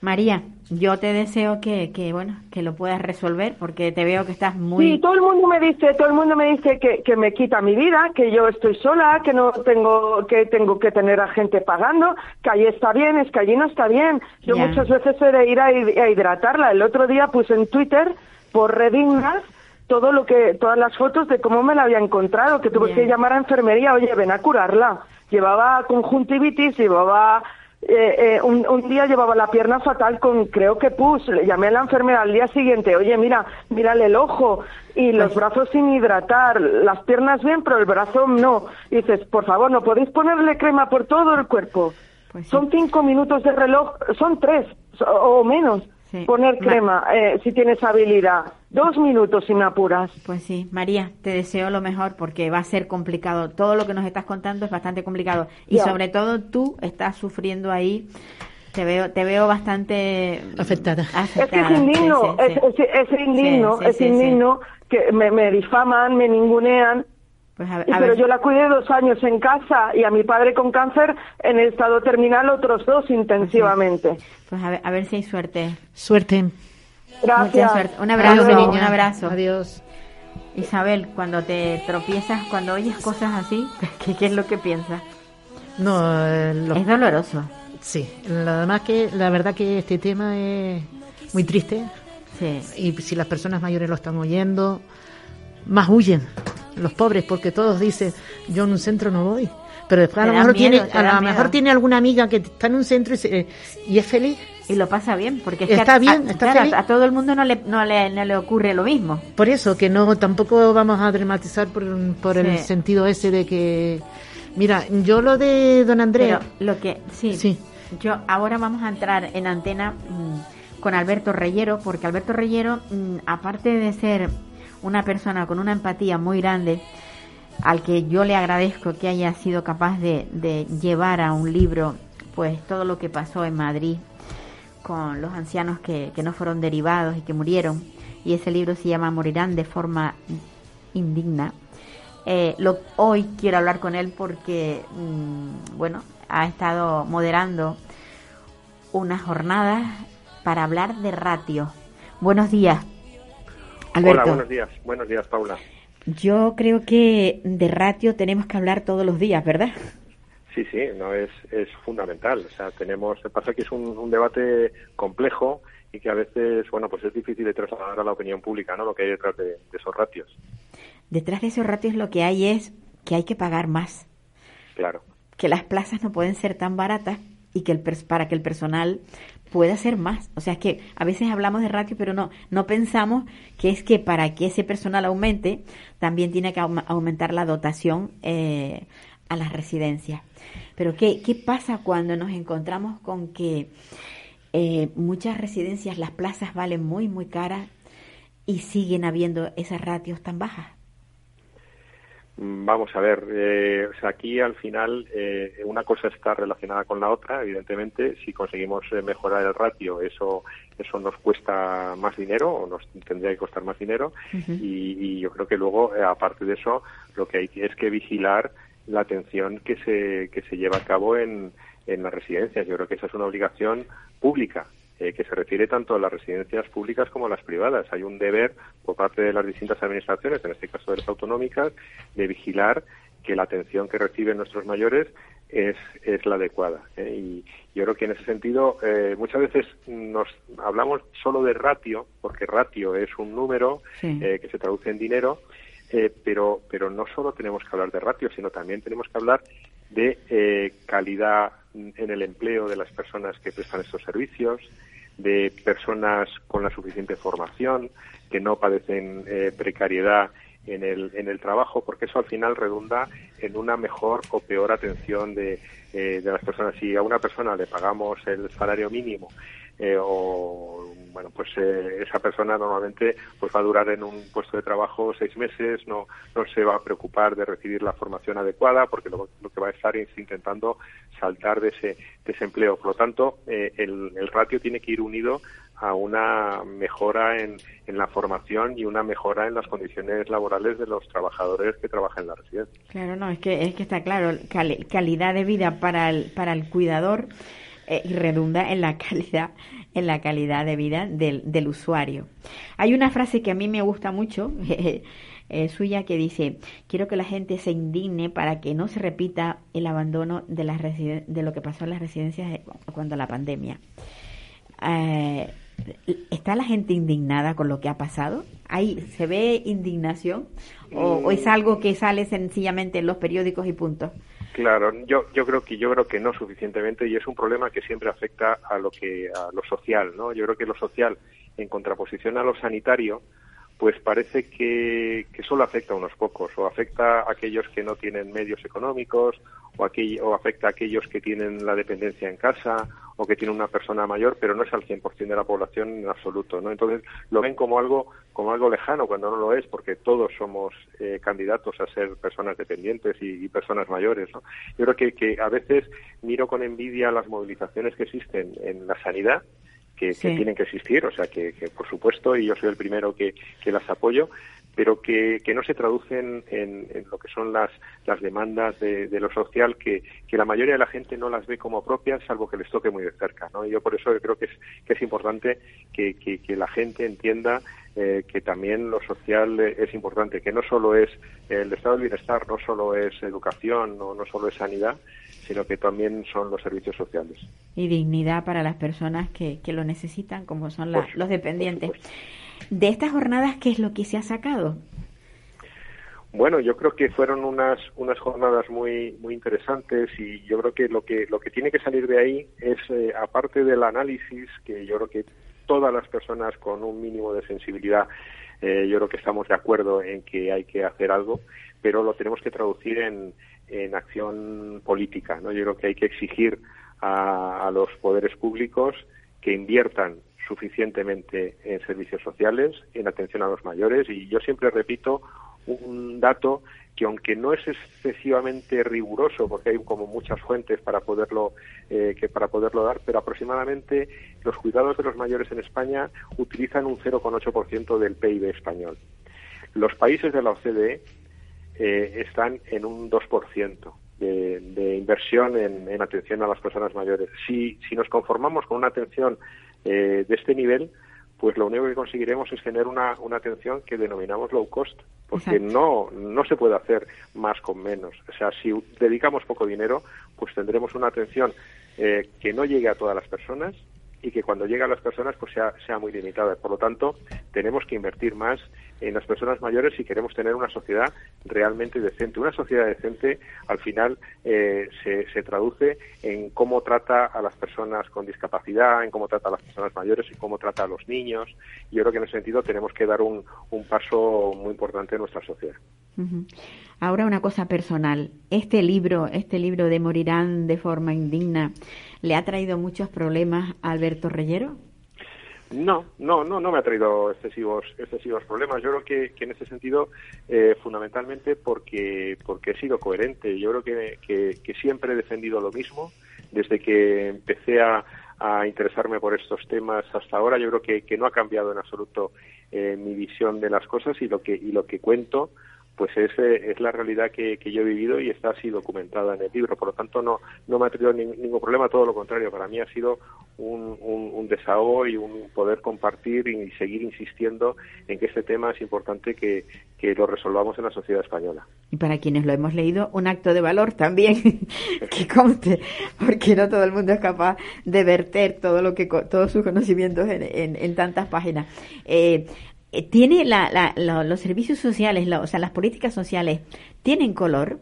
María, yo te deseo que, que, bueno, que lo puedas resolver porque te veo que estás muy... Sí, todo el mundo me dice, todo el mundo me dice que, que me quita mi vida, que yo estoy sola, que no tengo que tengo que tener a gente pagando, que allí está bien, es que allí no está bien. Yo Ya. muchas veces he de ir a, a hidratarla. El otro día puse en Twitter por Redignas todo lo que todas las fotos de cómo me la había encontrado, que tuve que llamar a enfermería, oye, ven a curarla. Llevaba conjuntivitis, llevaba eh, eh, un, un día llevaba la pierna fatal con, creo que pus, le llamé a la enfermera al día siguiente, oye, mira, mírale el ojo y los brazos sin hidratar, las piernas bien, pero el brazo no. Y dices, por favor, ¿no podéis ponerle crema por todo el cuerpo? Pues sí. Son cinco minutos de reloj, son tres o menos. Sí. Poner Ma- crema, eh, si tienes habilidad. Dos minutos si me apuras. Pues sí, María, te deseo lo mejor porque va a ser complicado. Todo lo que nos estás contando es bastante complicado y Ya. sobre todo tú estás sufriendo ahí. Te veo, te veo bastante Afectada. Es que afectada. es indigno, Sí, sí, sí. Es, es- es indigno, Sí, sí, es sí, sí. indigno que me, me difaman, me ningunean. Pues a a pero ver. yo la cuidé dos años en casa y a mi padre con cáncer en estado terminal otros dos intensivamente. Pues a ver, a ver si hay suerte. Suerte. Gracias. Mucha suerte. Un abrazo, Adiós, un abrazo. Adiós. Isabel, cuando te tropiezas, cuando oyes cosas así, ¿qué, qué es lo que piensas? No, eh, lo- Es doloroso. sí. La, más que, la verdad que este tema es muy triste Sí. y si las personas mayores lo están oyendo, más huyen los pobres porque todos dicen, yo en un centro no voy. Pero después a lo mejor miedo, tiene, a lo mejor tiene alguna amiga que está en un centro y, se- y es feliz. Y lo pasa bien, porque es Está que bien, a- está claro, feliz. a todo el mundo no le, no, le, no le ocurre lo mismo. Por eso que no tampoco vamos a dramatizar por, por el sentido ese de que mira, yo lo de don Andrea, Pero lo que sí, Sí. yo ahora vamos a entrar en antena mm, con Alberto Reyero, porque Alberto Reyero, mm, aparte de ser una persona con una empatía muy grande, al que yo le agradezco que haya sido capaz de, llevar a un libro, pues todo lo que pasó en Madrid con los ancianos que, que no fueron derivados y que murieron, y ese libro se llama Morirán de forma indigna. Eh, hoy quiero hablar con él porque, mm, bueno, ha estado moderando unas jornadas para hablar de ratio. Buenos días, Alberto. Hola, buenos días. Buenos días, Paula. Yo creo que de ratio tenemos que hablar todos los días, ¿verdad? Sí, sí, no es, es fundamental. O sea, tenemos, pasa que es un, un debate complejo y que a veces, bueno, pues es difícil de trasladar a la opinión pública, ¿no? Lo que hay detrás de, de esos ratios. Detrás de esos ratios lo que hay es que hay que pagar más, Claro. que las plazas no pueden ser tan baratas y que el para que el personal puede hacer más. O sea, es que a veces hablamos de ratio, pero no, no pensamos que es que para que ese personal aumente, también tiene que aum- aumentar la dotación eh, a las residencias. Pero ¿qué, ¿qué pasa cuando nos encontramos con que eh, muchas residencias, las plazas valen muy, muy caras y siguen habiendo esas ratios tan bajas? Vamos a ver, eh, o sea, aquí al final eh, una cosa está relacionada con la otra, evidentemente, si conseguimos eh, mejorar el ratio, eso eso nos cuesta más dinero o nos tendría que costar más dinero y, y yo creo que luego, eh, aparte de eso, lo que hay que- es que vigilar la atención que se, que se lleva a cabo en, en las residencias. Yo creo que esa es una obligación pública eh, que se refiere tanto a las residencias públicas como a las privadas. Hay un deber por parte de las distintas administraciones, en este caso de las autonómicas, de vigilar que la atención que reciben nuestros mayores es, es la adecuada. ¿eh? Y yo creo que en ese sentido eh, muchas veces nos hablamos solo de ratio, porque ratio es un número Sí. eh, que se traduce en dinero, pero, pero no solo tenemos que hablar de ratio, sino también tenemos que hablar de calidad en el empleo de las personas que prestan estos servicios, de personas con la suficiente formación, que no padecen eh, precariedad en el, en el trabajo, porque eso al final redunda en una mejor o peor atención de, eh, de las personas. Si a una persona le pagamos el salario mínimo eh, o bueno pues eh, esa persona normalmente pues va a durar en un puesto de trabajo seis meses no no se va a preocupar de recibir la formación adecuada porque lo, lo que va a estar es intentando saltar de ese desempleo por lo tanto eh, el, el ratio tiene que ir unido a una mejora en, la formación y una mejora en las condiciones laborales de los trabajadores que trabajan en la residencia. Claro, no, es que, es que está claro, cali- calidad de vida para el, para el cuidador eh, y redunda en la calidad en la calidad de vida del, del usuario. Hay una frase que a mí me gusta mucho, eh, suya, que dice, quiero que la gente se indigne para que no se repita el abandono de, las de lo que pasó en las residencias cuando la pandemia. Eh, ¿Está la gente indignada con lo que ha pasado? ¿Ahí se ve indignación? ¿O, o es algo que sale sencillamente en los periódicos y punto? Claro, yo yo creo que yo creo que no suficientemente y es un problema que siempre afecta a lo que a lo social, ¿no? Yo creo que lo social en contraposición a lo sanitario pues parece que, que solo afecta a unos pocos o afecta a aquellos que no tienen medios económicos o, o afecta a aquellos que tienen la dependencia en casa o que tienen una persona mayor, pero no es al 100% de la población en absoluto, ¿no? Entonces lo ven como algo como algo lejano cuando no lo es, porque todos somos eh, candidatos a ser personas dependientes y, y personas mayores, ¿no? Yo creo que, que a veces miro con envidia las movilizaciones que existen en la sanidad, que, tienen que existir, o sea, que, que, por supuesto, y yo soy el primero que, que las apoyo, pero que, que no se traducen en, en lo que son las, las demandas de, de lo social, que, que la mayoría de la gente no las ve como propias, salvo que les toque muy de cerca. ¿no? Y yo por eso creo que es, que es importante que, que, que la gente entienda eh, que también lo social es importante, que no solo es el estado del bienestar, no solo es educación, no, no solo es sanidad, sino que también son los servicios sociales. Y dignidad para las personas que, que lo necesitan, como son la- los dependientes. De estas jornadas, ¿qué es lo que se ha sacado? Bueno, yo creo que fueron unas unas jornadas muy muy interesantes y yo creo que lo que lo que tiene que salir de ahí es eh, aparte del análisis que yo creo que todas las personas con un mínimo de sensibilidad eh, yo creo que estamos de acuerdo en que hay que hacer algo, pero lo tenemos que traducir en, en acción política, ¿no? Yo creo que hay que exigir a, a los poderes públicos que inviertan suficientemente en servicios sociales, en atención a los mayores. Y yo siempre repito un dato que aunque no es excesivamente riguroso porque hay como muchas fuentes para poderlo eh, para poderlo dar pero aproximadamente los cuidados de los mayores en España utilizan un 0,8% del PIB español. Los países de la OCDE eh, están en un 2% de, de inversión en, en atención a las personas mayores. Si, si nos conformamos con una atención eh, de este nivel, pues lo único que conseguiremos es tener una, una atención que denominamos low cost, porque Exacto. no, no se puede hacer más con menos. O sea, si dedicamos poco dinero, pues tendremos una atención eh, que no llegue a todas las personas y que cuando llegue a las personas pues sea, sea muy limitada. Por lo tanto, tenemos que invertir más en las personas mayores si queremos tener una sociedad realmente decente. Una sociedad decente, al final, eh, se, se traduce en cómo trata a las personas con discapacidad, en cómo trata a las personas mayores y cómo trata a los niños. Y yo creo que en ese sentido tenemos que dar un, un paso muy importante en nuestra sociedad. Ahora una cosa personal. Este libro, este libro de Morirán de forma indigna, ¿le ha traído muchos problemas a Alberto Reyero? No, no, no, no me ha traído excesivos, excesivos problemas. Yo creo que, en ese sentido, eh, fundamentalmente porque, porque he sido coherente. Yo creo que, que, que siempre he defendido lo mismo desde que empecé a, a interesarme por estos temas hasta ahora. Yo creo que, que no ha cambiado en absoluto eh, mi visión de las cosas y lo que y lo que cuento pues es, eh, es la realidad que, yo he vivido y está así documentada en el libro. Por lo tanto, no, no me ha traído ni- ningún problema, todo lo contrario. Para mí ha sido un, desahogo y un poder compartir y seguir insistiendo en que este tema es importante que, que lo resolvamos en la sociedad española. Y para quienes lo hemos leído, un acto de valor también, que conste, porque no todo el mundo es capaz de verter todo lo que todos sus conocimientos en, en- en tantas páginas. Eh, eh, ¿Tiene la, la- la- los servicios sociales, o sea, las políticas sociales, tienen color?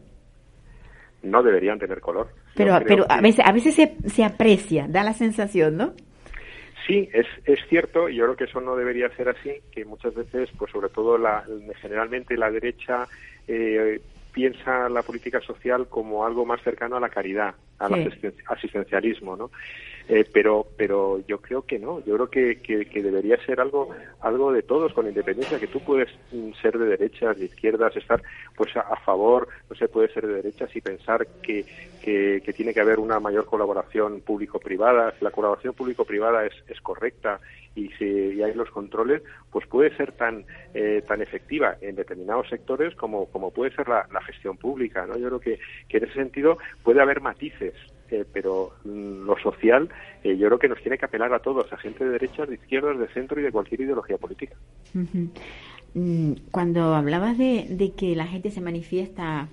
No deberían tener color. Pero, pero a veces, a veces se, se aprecia, da la sensación, ¿no? Sí, es, es cierto, y yo creo que eso no debería ser así, que muchas veces, pues sobre todo la, generalmente la derecha eh, piensa la política social como algo más cercano a la caridad, al Sí. asisten- asistencialismo, ¿no? Eh, pero, pero yo creo que no, yo creo que, que, debería ser algo, algo de todos, con independencia, que tú puedes mm, ser de derechas, de izquierdas, estar pues a, favor, no sé, puedes ser de derechas y pensar que, que, que tiene que haber una mayor colaboración público-privada, si la colaboración público-privada es, es correcta y si hay los controles, pues puede ser tan eh, tan efectiva en determinados sectores como, como puede ser la, la gestión pública, ¿no? Yo creo que, que en ese sentido puede haber matices, eh, pero mm, lo social eh, yo creo que nos tiene que apelar a todos, a gente de derechas, de izquierdas, de centro y de cualquier ideología política. Mm, Cuando hablabas de, que la gente se manifiesta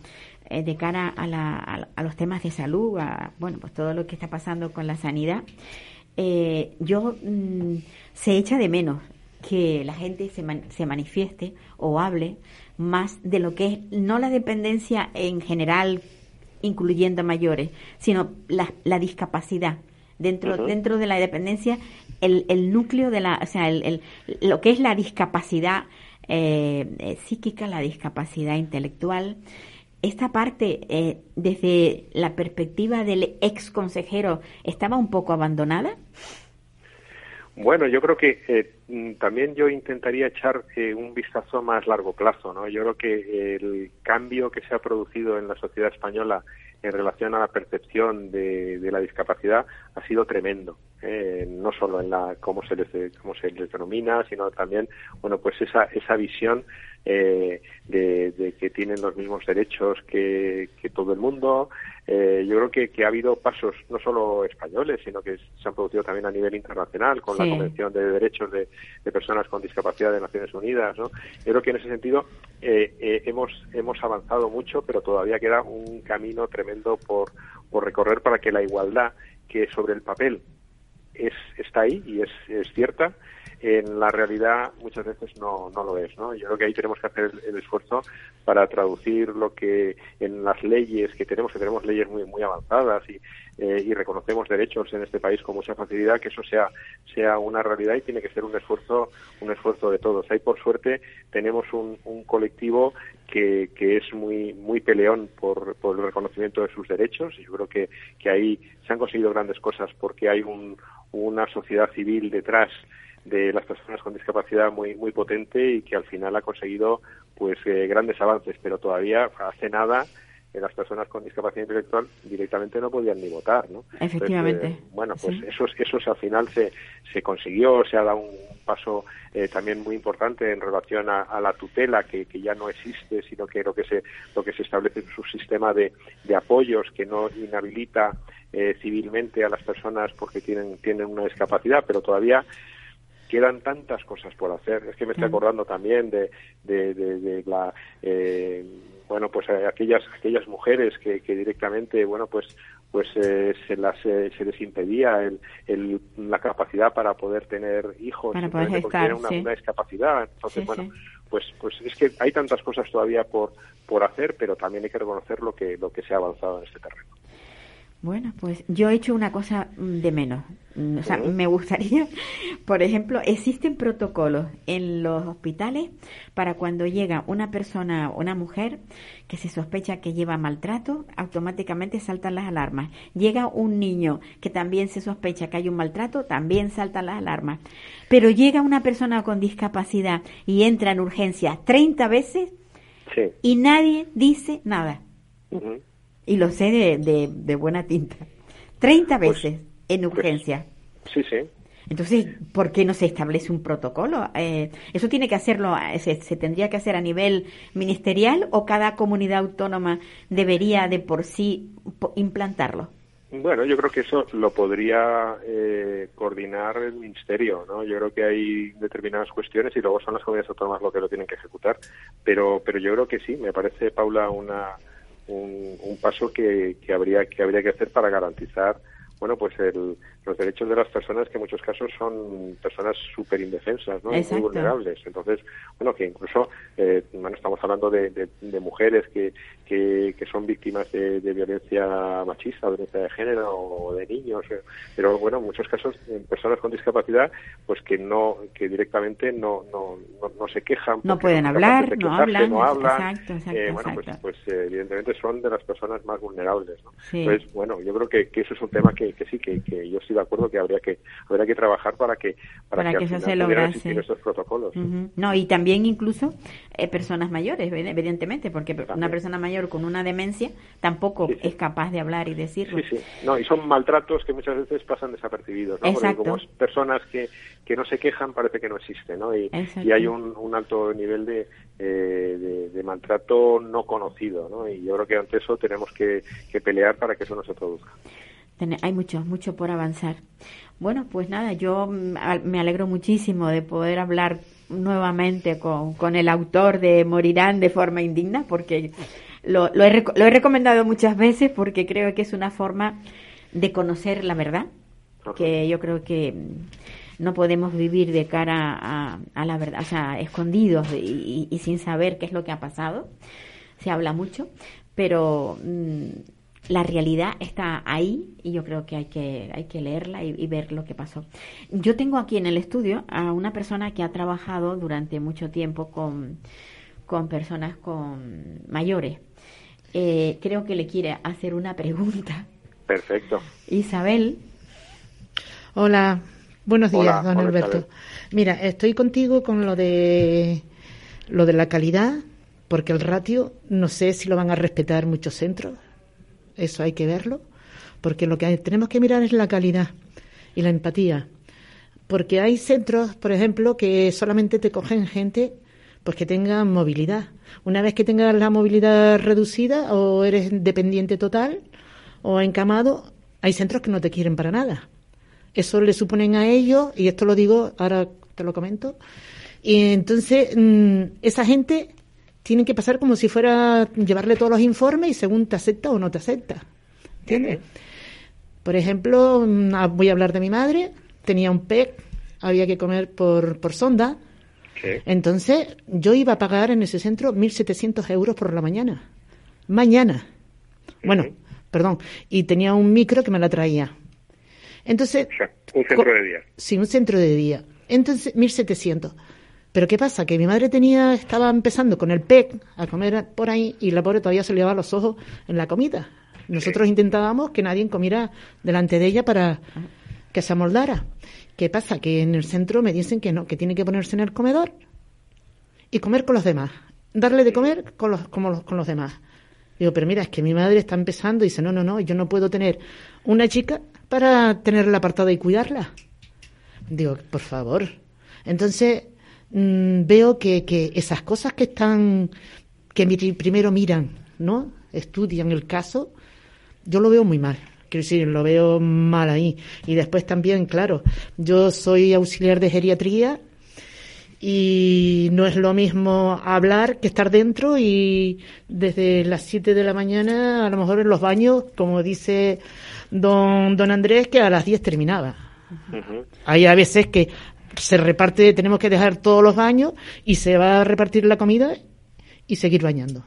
eh, de cara a, la- a- a los temas de salud, a bueno, pues todo lo que está pasando con la sanidad, yo mm, se echa de menos que la gente se, se manifieste o hable más de lo que es no la dependencia en general, incluyendo mayores, sino la, la discapacidad. Dentro, dentro de la dependencia, el, el núcleo de la, o sea, el, el- lo que es la discapacidad eh, eh, psíquica, la discapacidad intelectual, esta parte, eh, desde la perspectiva del ex consejero, estaba un poco abandonada. Bueno, yo creo que eh, mm, también yo intentaría echar eh, un vistazo más largo plazo, ¿no? Yo creo que el cambio que se ha producido en la sociedad española en relación a la percepción de, de la discapacidad ha sido tremendo, eh, no solo en la cómo se les cómo se les denomina, sino también, bueno, pues esa esa visión eh, de, de que tienen los mismos derechos que, que todo el mundo. Eh, yo creo que, que ha habido pasos no solo españoles, sino que se han producido también a nivel internacional con Sí. la Convención de Derechos de, de Personas con Discapacidad de Naciones Unidas. ¿no? Yo creo que en ese sentido eh, eh, hemos, hemos avanzado mucho, pero todavía queda un camino tremendo por, por recorrer para que la igualdad que sobre el papel es, está ahí y es, es cierta, en la realidad muchas veces no, no lo es. ¿no? Yo creo que ahí tenemos que hacer el, el esfuerzo para traducir lo que en las leyes que tenemos, que tenemos leyes muy, muy avanzadas y, eh, y reconocemos derechos en este país con mucha facilidad, que eso sea, sea una realidad y tiene que ser un esfuerzo, un esfuerzo de todos. Ahí, por suerte, tenemos un, un colectivo que, que es muy, muy peleón por, por el reconocimiento de sus derechos y yo creo que, que ahí se han conseguido grandes cosas porque hay un, una sociedad civil detrás de las personas con discapacidad muy muy potente y que al final ha conseguido pues eh, grandes avances pero todavía hace nada eh, las personas con discapacidad intelectual directamente no podían ni votar no Entonces, Efectivamente. eh, bueno pues Sí. eso eso al final se se consiguió se ha dado un paso eh, también muy importante en relación a, a la tutela que, que ya no existe sino que lo que se lo que se establece es un sistema de, de apoyos que no inhabilita eh, civilmente a las personas porque tienen tienen una discapacidad pero todavía quedan tantas cosas por hacer. Es que me estoy acordando también de, de, de- de la, eh, bueno, pues eh, aquellas aquellas mujeres que, que directamente, bueno, pues pues eh, se las eh, se les impedía el, el- la capacidad para poder tener hijos simplemente porque tienen una, sí. una discapacidad. Entonces, Sí, bueno, sí. pues, pues es que hay tantas cosas todavía por, por hacer, pero también hay que reconocer lo que, lo que se ha avanzado en este terreno. Bueno, pues yo he hecho una cosa mm, de menos. Mm, O sea, me gustaría, por ejemplo, existen protocolos en los hospitales para cuando llega una persona, una mujer que se sospecha que lleva maltrato, automáticamente saltan las alarmas. Llega un niño que también se sospecha que hay un maltrato, también saltan las alarmas. Pero llega una persona con discapacidad y entra en urgencias 30 veces Sí. y nadie dice nada. Y lo sé de, de, de buena tinta. 30 Pues- veces en urgencia. Sí, sí. Entonces, ¿por qué no se establece un protocolo? Eh, ¿Eso tiene que hacerlo, eh, se, se tendría que hacer a nivel ministerial o cada comunidad autónoma debería de por sí implantarlo? Bueno, yo creo que eso lo podría eh, coordinar el Ministerio, ¿no? Yo creo que hay determinadas cuestiones y luego son las comunidades autónomas lo que lo tienen que ejecutar, pero pero yo creo que sí, me parece Paula una un, un paso que, que habría que habría que hacer para garantizar bueno pues el, los derechos de las personas que en muchos casos son personas súper indefensas ¿no? muy vulnerables entonces bueno que incluso eh, bueno estamos hablando de, de- de mujeres que, que, que son víctimas de, de violencia machista violencia de género o de niños eh, pero bueno en muchos casos eh, personas con discapacidad pues que no que directamente no no, no, no se quejan No pueden hablar, no hablan, no hablan exacto, exacto, Eh, bueno pues exacto. pues evidentemente son de las personas más vulnerables ¿no? Sí. entonces bueno yo creo que, que eso es un tema que, que sí que, que yo estoy de acuerdo que habría que habría que trabajar para que para, Para que, que al eso final se lograse. estos protocolos. No, y también incluso eh, personas mayores, evi- evidentemente, porque una persona mayor con una demencia tampoco Sí, sí. es capaz de hablar y decirlo. Sí, sí. No, y son maltratos que muchas veces pasan desapercibidos, ¿no? Exacto. Porque como personas que, que no se quejan, parece que no existe, ¿no? Y, y hay un, un alto nivel de, eh, de, de maltrato no conocido, ¿no? Y yo creo que ante eso tenemos que, que pelear para que eso no se produzca. Hay mucho, mucho por avanzar. Bueno, pues nada, yo mm, me alegro muchísimo de poder hablar nuevamente con, con el autor de Morirán de forma indigna, porque lo, lo he, lo he recomendado muchas veces porque creo que es una forma de conocer la verdad, que yo creo que mm, no podemos vivir de cara a, a la verdad, o sea, escondidos y, y- y sin saber qué es lo que ha pasado. Se habla mucho, pero mm, la realidad está ahí y yo creo que hay que, hay que leerla y, y ver lo que pasó. Yo tengo aquí en el estudio a una persona que ha trabajado durante mucho tiempo con, con personas con mayores. Eh, creo que le quiere hacer una pregunta. Perfecto. Isabel, Hola, buenos días, Hola, don hola, Alberto. Isabel. Mira, estoy contigo con lo de lo de la calidad, porque el ratio no sé si lo van a respetar muchos centros. Eso hay que verlo, porque lo que tenemos que mirar es la calidad y la empatía. Porque hay centros, por ejemplo, que solamente te cogen gente pues que tenga movilidad. Una vez que tengas la movilidad reducida o eres dependiente total o encamado, hay centros que no te quieren para nada. Eso le suponen a ellos, y esto lo digo, ahora te lo comento, y entonces mm, esa gente tiene que pasar como si fuera llevarle todos los informes y según te acepta o no te acepta. ¿Entiendes? Por ejemplo, mm, ah, voy a hablar de mi madre, tenía un PEC, había que comer por, por sonda, Sí. entonces yo iba a pagar en ese centro 1.700 euros por la mañana. Mañana. Bueno, perdón. Y tenía un micro que me la traía. Entonces... O sea, un centro de día. Sí, un centro de día. Entonces, 1.700. Pero ¿qué pasa? Que mi madre tenía, estaba empezando con el PEC a comer por ahí y la pobre todavía se le llevaba los ojos en la comida. Nosotros intentábamos que nadie comiera delante de ella para que se amoldara. ¿Qué pasa? Que en el centro me dicen que no, que tiene que ponerse en el comedor y comer con los demás. Darle de comer con los, como los- con los demás. Digo, pero mira, es que mi madre está empezando y dice, no, no, no, yo no puedo tener una chica para tenerla apartada y cuidarla. Digo, por favor. Entonces, mm, veo que, que esas cosas que están, que primero miran, ¿no? Estudian el caso, yo lo veo muy mal. Quiero decir, lo veo mal ahí. Y después también, claro, yo soy auxiliar de geriatría y no es lo mismo hablar que estar dentro y desde las 7 de la mañana, a lo mejor en los baños, como dice don, don Andrés, que a las 10 terminaba. Hay a veces que se reparte, tenemos que dejar todos los baños y se va a repartir la comida y seguir bañando.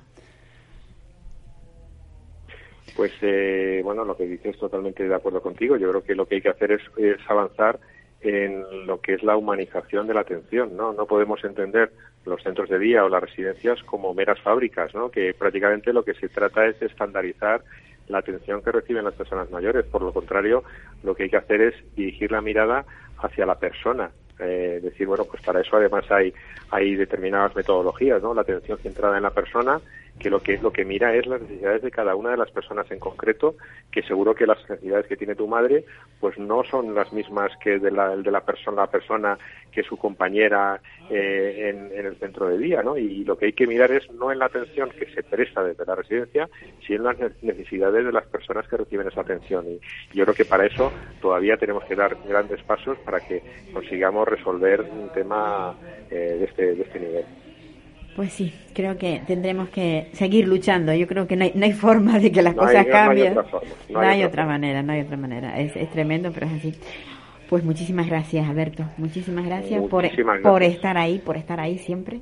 Pues eh, bueno, lo que dices totalmente de acuerdo contigo. Yo creo que lo que hay que hacer es, avanzar en lo que es la humanización de la atención, ¿no? No podemos entender los centros de día o las residencias como meras fábricas, ¿no? Que prácticamente lo que se trata es estandarizar la atención que reciben las personas mayores. Por lo contrario, lo que hay que hacer es dirigir la mirada hacia la persona, eh, decir, bueno, pues para eso además hay, hay determinadas metodologías, ¿no? La atención centrada en la persona, que lo que lo que mira es las necesidades de cada una de las personas en concreto, que seguro que las necesidades que tiene tu madre, pues no son las mismas que de la, de la persona, la persona que su compañera eh, en, en el centro de día, ¿no? Y lo que hay que mirar es no en la atención que se presta desde la residencia, sino en las ne- necesidades de las personas que reciben esa atención. Y yo creo que para eso todavía tenemos que dar grandes pasos para que consigamos resolver un tema eh, de, este, de este nivel. Pues sí, creo que tendremos que seguir luchando. Yo creo que no hay, no hay forma de que las No hay- cosas no hay cambien. otra forma, No, hay, otra manera, no hay otra manera. Es, es tremendo, pero es así. Pues muchísimas gracias, Alberto. Muchísimas gracias, por, Muchísimas por gracias. estar ahí, por estar ahí siempre.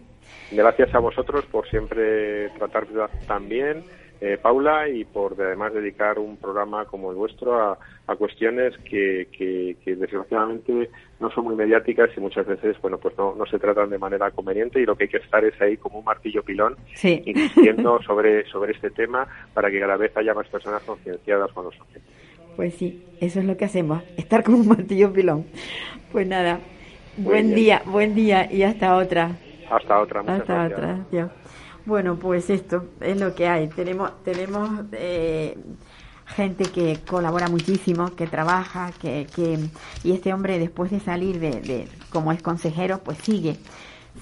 Gracias a vosotros por siempre tratar tan bien, eh, Paula, y por además dedicar un programa como el vuestro a, a cuestiones que, que, que desgraciadamente no son muy mediáticas y muchas veces bueno pues no, no se tratan de manera conveniente y lo que hay que estar es ahí como un martillo pilón Sí. insistiendo sobre, sobre este tema para que cada vez haya más personas concienciadas con los objetos. Pues sí, eso es lo que hacemos, estar como un martillo pilón. Pues nada, buen bien. día, buen día y hasta otra. Hasta otra, muchas Hasta gracias. otra. Bueno, pues esto es lo que hay. Tenemos, tenemos eh, gente que colabora muchísimo, que trabaja, que, que y este hombre después de salir de, de como es consejero, pues sigue,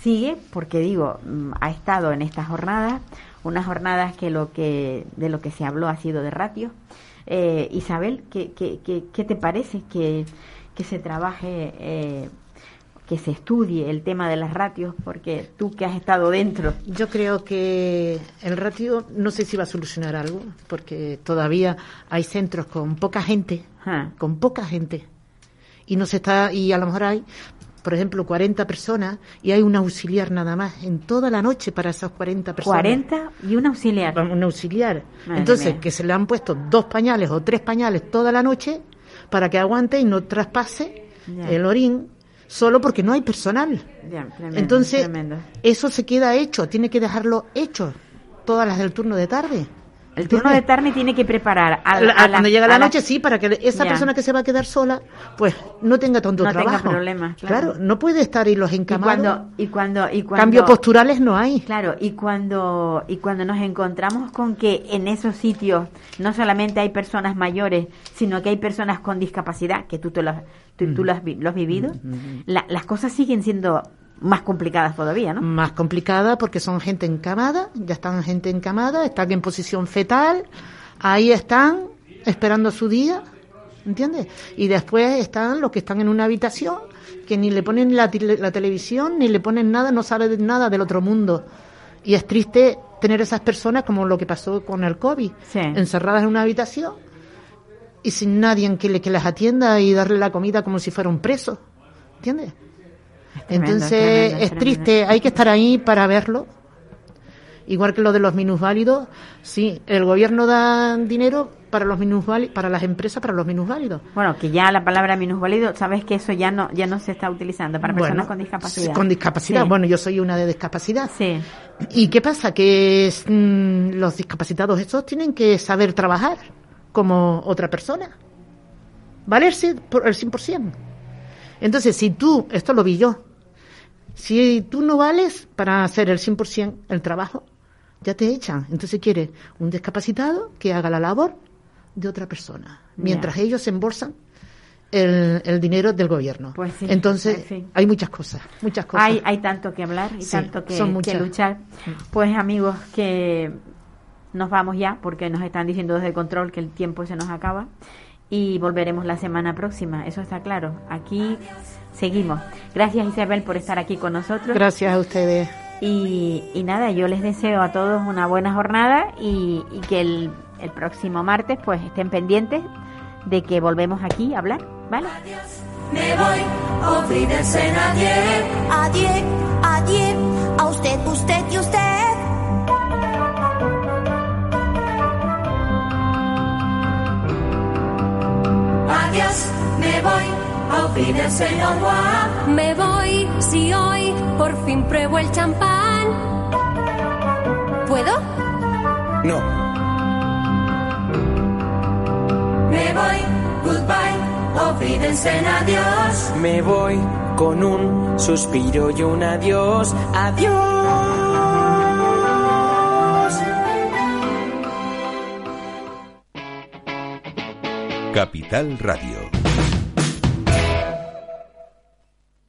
sigue porque digo mm, ha estado en estas jornadas, unas jornadas que lo que de lo que se habló ha sido de ratio. Eh, Isabel, ¿qué, qué, qué, qué te parece que, que se trabaje eh, que se estudie el tema de las ratios, porque tú que has estado dentro. Yo creo que el ratio no sé si va a solucionar algo, porque todavía hay centros con poca gente, Ah. con poca gente, y no se está, y a lo mejor hay, por ejemplo, 40 personas y hay un auxiliar nada más en toda la noche para esas 40 personas. 40 y un auxiliar. Un auxiliar. Madre Entonces, mía. que se le han puesto dos pañales o tres pañales toda la noche para que aguante y no traspase Ya. el orín solo porque no hay personal. Tremendo, Entonces, tremendo. eso se queda hecho, tiene que dejarlo hecho todas las del turno de tarde. El turno de tarde tiene que preparar a, La- a la- cuando llega la la- noche, sí, para que esa Ya. persona que se va a quedar sola, pues no tenga tanto No tenga trabajo. problemas, claro. no puede estar y los y encamados. cuando y cuando y cuando Cambios posturales no hay. Claro, y cuando y cuando nos encontramos con que en esos sitios no solamente hay personas mayores, sino que hay personas con discapacidad, que tú te lo, has- tú, tú lo, has, lo has vivido, la- las cosas siguen siendo más complicadas todavía, ¿no? Más complicada porque son gente encamada, ya están gente encamada, están en posición fetal, ahí están esperando su día, ¿entiendes? Y después están los que están en una habitación que ni le ponen la, la televisión, ni le ponen nada, no sabe de nada del otro mundo. Y es triste tener esas personas como lo que pasó con el COVID, Sí. encerradas en una habitación y sin nadie en que, le, que las atienda y darle la comida como si fuera un preso, ¿entiendes? tremendo, Entonces tremendo, es tremendo. triste, hay que estar ahí para verlo. Igual que lo de los minusválidos, sí, el gobierno da dinero para los minusválidos, para las empresas, para los minusválidos. Bueno, que ya la palabra minusválido, sabes que eso ya no ya no se está utilizando para personas Bueno, con discapacidad. Con discapacidad, Sí. bueno, yo soy una de discapacidad. Sí. ¿Y qué pasa? Que mm, los discapacitados estos tienen que saber trabajar como otra persona. Valerse por el 100%. Entonces, si tú, esto lo vi yo, si tú no vales para hacer el 100% el trabajo, ya te echan. Entonces quieres un discapacitado que haga la labor de otra persona, mientras ellos embolsan el, el dinero del gobierno. Pues sí, Entonces, en fin. hay muchas cosas, muchas cosas. Hay, hay tanto que hablar y Sí, tanto que, que luchar. Pues amigos, que nos vamos ya porque nos están diciendo desde el control que el tiempo se nos acaba y volveremos la semana próxima, eso está claro. Aquí seguimos. Gracias Isabel por estar aquí con nosotros. Gracias a ustedes. Y, y nada, yo les deseo a todos una buena jornada y, y que el, el próximo martes pues estén pendientes de que volvemos aquí a hablar, ¿vale? me voy, olvídense nadie. Adiós, adiós, a usted, usted y usted. Adiós, me voy, olvídense no voy. Me voy si hoy por fin pruebo el champán. ¿Puedo? No. Me voy, goodbye, olvídense en adiós. Me voy con un suspiro y un adiós. Adiós. Capital Radio.